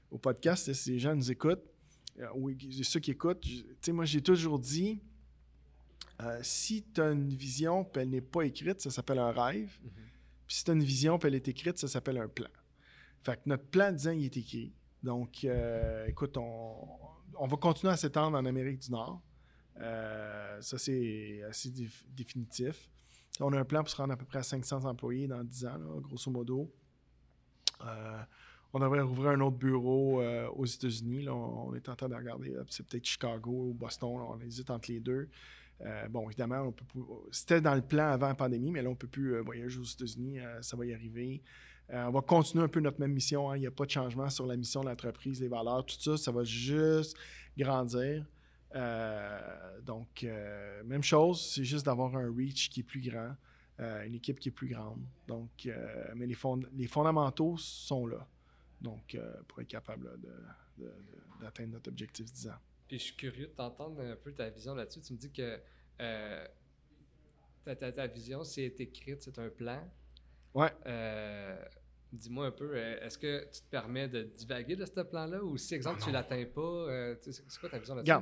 au podcast, si les gens nous écoutent, ou ceux qui écoutent, tu sais, moi j'ai toujours dit, euh, si tu as une vision puis elle n'est pas écrite, ça s'appelle un rêve. Puis si tu as une vision puis elle est écrite, ça s'appelle un plan. Fait que notre plan de 10 ans, il est écrit. Donc, euh, écoute, on, on va continuer à s'étendre en Amérique du Nord. Euh, ça, c'est assez déf- définitif. On a un plan pour se rendre à peu près à 500 employés dans 10 ans, là, grosso modo. Euh, on devrait rouvrir un autre bureau euh, aux États-Unis. On, on est en train de regarder. C'est peut-être Chicago ou Boston. là, on hésite entre les deux. Euh, bon, évidemment, c'était dans le plan avant la pandémie, mais là, on ne peut plus euh, voyager aux États-Unis. euh, ça va y arriver. On va continuer un peu notre même mission. hein. Il n'y a pas de changement sur la mission de l'entreprise, les valeurs, tout ça. Ça va juste grandir. Donc, même chose, c'est juste d'avoir un reach qui est plus grand, une équipe qui est plus grande. Donc, mais les, fond- les fondamentaux sont là. Donc, pour être capable d'atteindre notre objectif 10 ans. Puis je suis curieux de t'entendre un peu ta vision là-dessus. Tu me dis que euh, ta, ta- ta vision, c'est écrite, c'est un plan. Ouais. Euh, Dis-moi un peu, euh, est-ce que tu te permets de divaguer de ce plan-là? Ou si, exemple, Ah tu l'atteins pas, euh, c'est quoi ta vision là-dessus?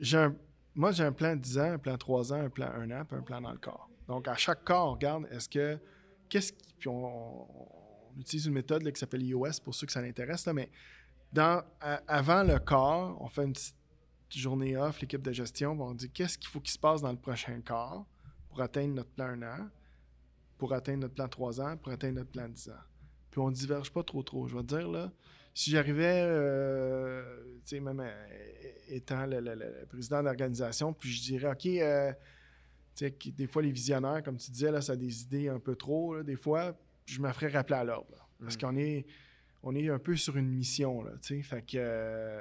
Regarde, moi, j'ai un plan 10 ans, un plan 3 ans, un plan 1 an, puis un plan dans le corps. Donc, à chaque corps, on regarde, est-ce que. Qu'est-ce qui. Puis, on, on utilise une méthode là, qui s'appelle iOS pour ceux que ça l'intéresse, là, mais dans, à- avant le corps, on fait une petite journée off, l'équipe de gestion, puis on dit qu'est-ce qu'il faut qu'il se passe dans le prochain corps pour atteindre notre plan 1 an, pour atteindre notre plan 3 ans, pour atteindre notre plan 10 ans? Puis on diverge pas trop trop. Je vais te dire, là, si j'arrivais, euh, tu sais, même euh, étant le, le- le président d'organisation, puis je dirais, OK, euh, tu sais, des fois, les visionnaires, comme tu disais, là, ça a des idées un peu trop, là, des fois, je me ferais rappeler à l'ordre. Parce Mm. qu'on est, on est un peu sur une mission, là, tu sais. Fait que.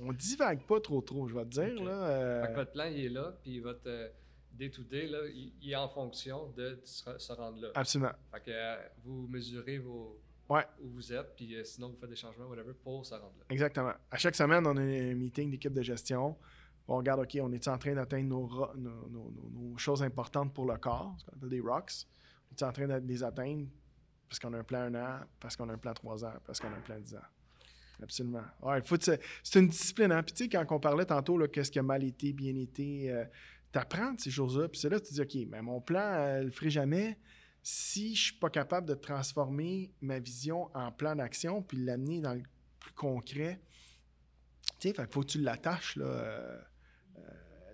Euh, on divague pas trop trop, je vais te dire, là. euh, votre plan, il est là, puis votre euh, day-to-day, là, il, il est en fonction de se, se rendre là. absolument. Fait que euh, vous mesurez vos, Ouais. où vous êtes, puis euh, sinon vous faites des changements, whatever, pour se rendre là. Exactement. À chaque semaine, on a un meeting d'équipe de gestion. On regarde, OK, on est en train d'atteindre nos, ro- nos, nos- nos- nos choses importantes pour le corps, ce qu'on appelle des rocks? On est en train de les atteindre parce qu'on a un plan un an, parce qu'on a un plan trois ans, parce qu'on a un plan dix ans? Absolument. Ouais, c'est une discipline. Hein? Puis tu sais, quand on parlait tantôt, qu'est-ce qui a mal été, bien été, euh, tu apprends ces choses-là. Puis c'est là que tu dis, OK, mais mon plan, elle le ferai jamais si je suis pas capable de transformer ma vision en plan d'action puis l'amener dans le plus concret. Tu sais, il faut que tu l'attaches là, euh, euh,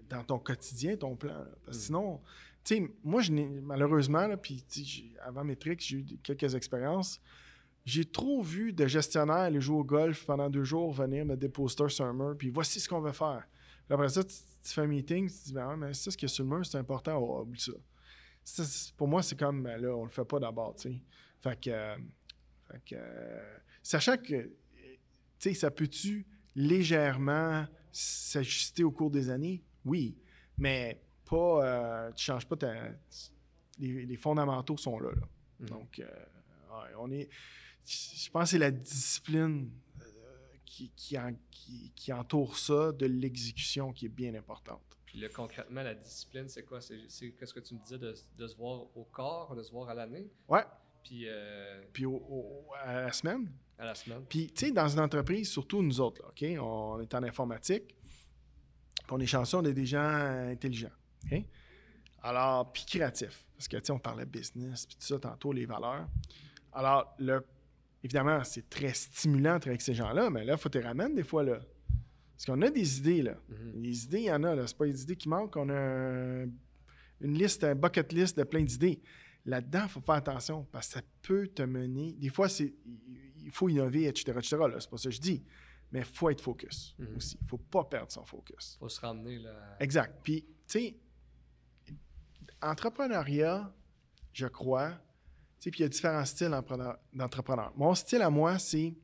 dans ton quotidien, ton plan. Parce que mm. sinon, tu sais, moi, je malheureusement, là, puis avant mes tricks, j'ai eu quelques expériences. J'ai trop vu de gestionnaires aller jouer au golf pendant deux jours, venir me déposer sur un mur, puis voici ce qu'on va faire. Puis après ça, tu, fais un meeting, tu te dis, ben, mais ça, ce qu'il y a sur le mur, c'est important, oh, oublie ça pour moi, c'est comme, ben là, on le fait pas d'abord, tu sais. Fait que, euh, euh, sachant que, tu sais, ça peut-tu légèrement s'ajuster au cours des années? Oui, mais pas, euh, tu changes pas les, fondamentaux sont là, mm-hmm. Donc, on est, je pense que c'est la discipline qui, qui, entoure ça de l'exécution qui est bien importante. Puis là, concrètement, la discipline, c'est quoi? C'est qu'est-ce que tu me disais de, de, se voir au corps, de se voir à l'année? Ouais. Puis, euh... Puis au, à la semaine. À la semaine. Puis, tu sais, dans une entreprise, surtout nous autres, là, OK? On est en informatique. Puis on est chanceux, on est des gens intelligents. OK? Alors, puis créatifs. Parce que, tu sais, on parlait business, puis tout ça, tantôt, les valeurs. Alors, le, évidemment, c'est très stimulant avec ces gens-là, mais là, il faut te ramener des fois, là. Parce qu'on a des idées, là. Mhm. Les idées, il y en a, là. C'est pas des idées qui manquent. On a une liste, un bucket list de plein d'idées. Là-dedans, il faut faire attention parce que ça peut te mener. Des fois, c'est il faut innover, etc. etc. C'est pas ça que je dis. Mais il faut être focus mhm. aussi. Il ne faut pas perdre son focus. Il faut se ramener là. Exact. Puis, tu sais, entrepreneuriat, je crois, tu sais, puis il y a différents styles d'entrepreneur. Mon style à moi, c'est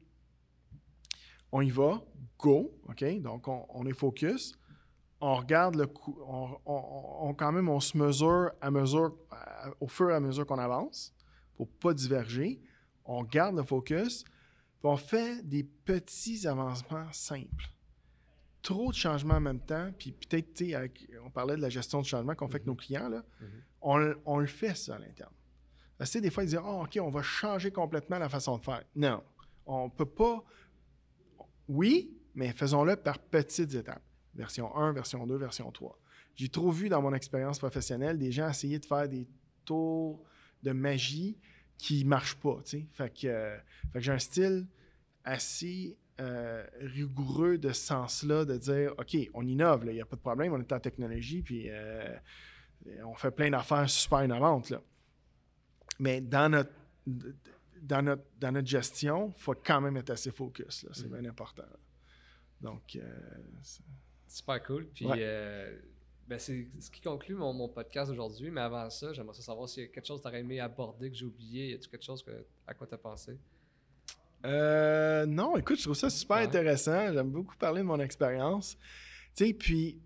on y va, go, OK? Donc, on, est focus. On regarde le coup, on, quand même, on se mesure à mesure, au fur et à mesure qu'on avance pour pas diverger. On garde le focus, puis on fait des petits avancements simples. Trop de changements en même temps, puis peut-être, on parlait de la gestion de changement qu'on fait avec nos mm-hmm. clients, là, mm-hmm. on, le fait ça à l'interne. C'est des fois, ils disent oh, OK, on va changer complètement la façon de faire. Non, on ne peut pas. Oui, mais faisons-le par petites étapes. Version 1, version 2, version 3. J'ai trop vu dans mon expérience professionnelle des gens essayer de faire des tours de magie qui ne marchent pas. Fait que, euh, que j'ai un style assez euh, rigoureux de sens-là, de dire OK, on innove, il n'y a pas de problème, on est en technologie, puis euh, on fait plein d'affaires super innovantes. Là. Mais dans notre, dans notre, dans notre gestion, il faut quand même être assez focus. C'est mm. bien important. Donc, euh, super cool. Puis, euh, ben, c'est ce qui conclut mon, podcast aujourd'hui. Mais avant ça, j'aimerais savoir s'il y a quelque chose que tu aurais aimé aborder que j'ai oublié. Y a-t-il quelque chose à quoi tu as pensé? Euh, non, écoute, je trouve ça super intéressant. J'aime beaucoup parler de mon expérience. Tu sais, puis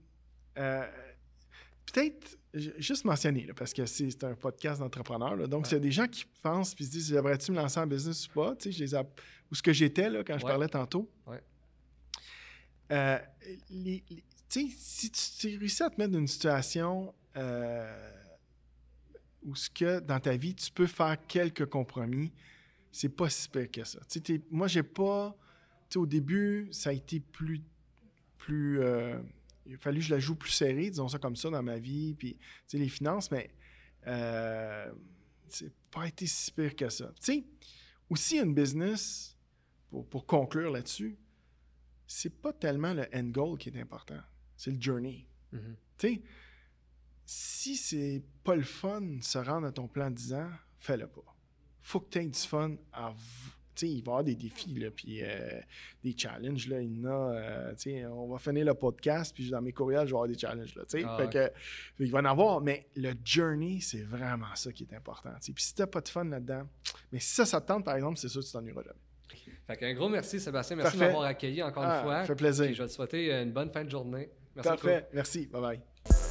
peut-être juste mentionner, parce que c'est un podcast d'entrepreneurs. Donc, s'il y a des gens qui pensent puis se disent Devrais-tu me lancer en business ou pas Tu sais, Où ce que j'étais là, quand je parlais tantôt. Ouais. Euh, si tu, réussis à te mettre dans une situation euh, où ce que dans ta vie, tu peux faire quelques compromis, c'est pas si pire que ça. moi, j'ai pas. Au début, ça a été plus. plus euh, il a fallu que je la joue plus serrée, disons ça comme ça, dans ma vie, puis les finances, mais c'est pas été si pire que ça. Tu sais, aussi, une business, pour, pour conclure là-dessus, c'est pas tellement le end goal qui est important, c'est le journey. Mm-hmm. Tu sais, si c'est pas le fun de se rendre à ton plan de 10 ans, fais-le pas. Faut que tu aies du fun à tu sais, il va y avoir des défis, là, puis euh, des challenges, là, il y en a, euh, tu on va finir le podcast, puis dans mes courriels, je vais avoir des challenges, là, tu ah fait que, il va en avoir, mais le journey, c'est vraiment ça qui est important, tu sais, puis si t'as pas de fun là-dedans, mais si ça, ça te tente, par exemple, c'est sûr que tu t'ennuieras jamais. Fait un gros merci, Sébastien. Merci de m'avoir accueilli encore une ah, fois. Ça fait plaisir. je vais te souhaiter une bonne fin de journée. Merci Parfait. Merci. Bye bye.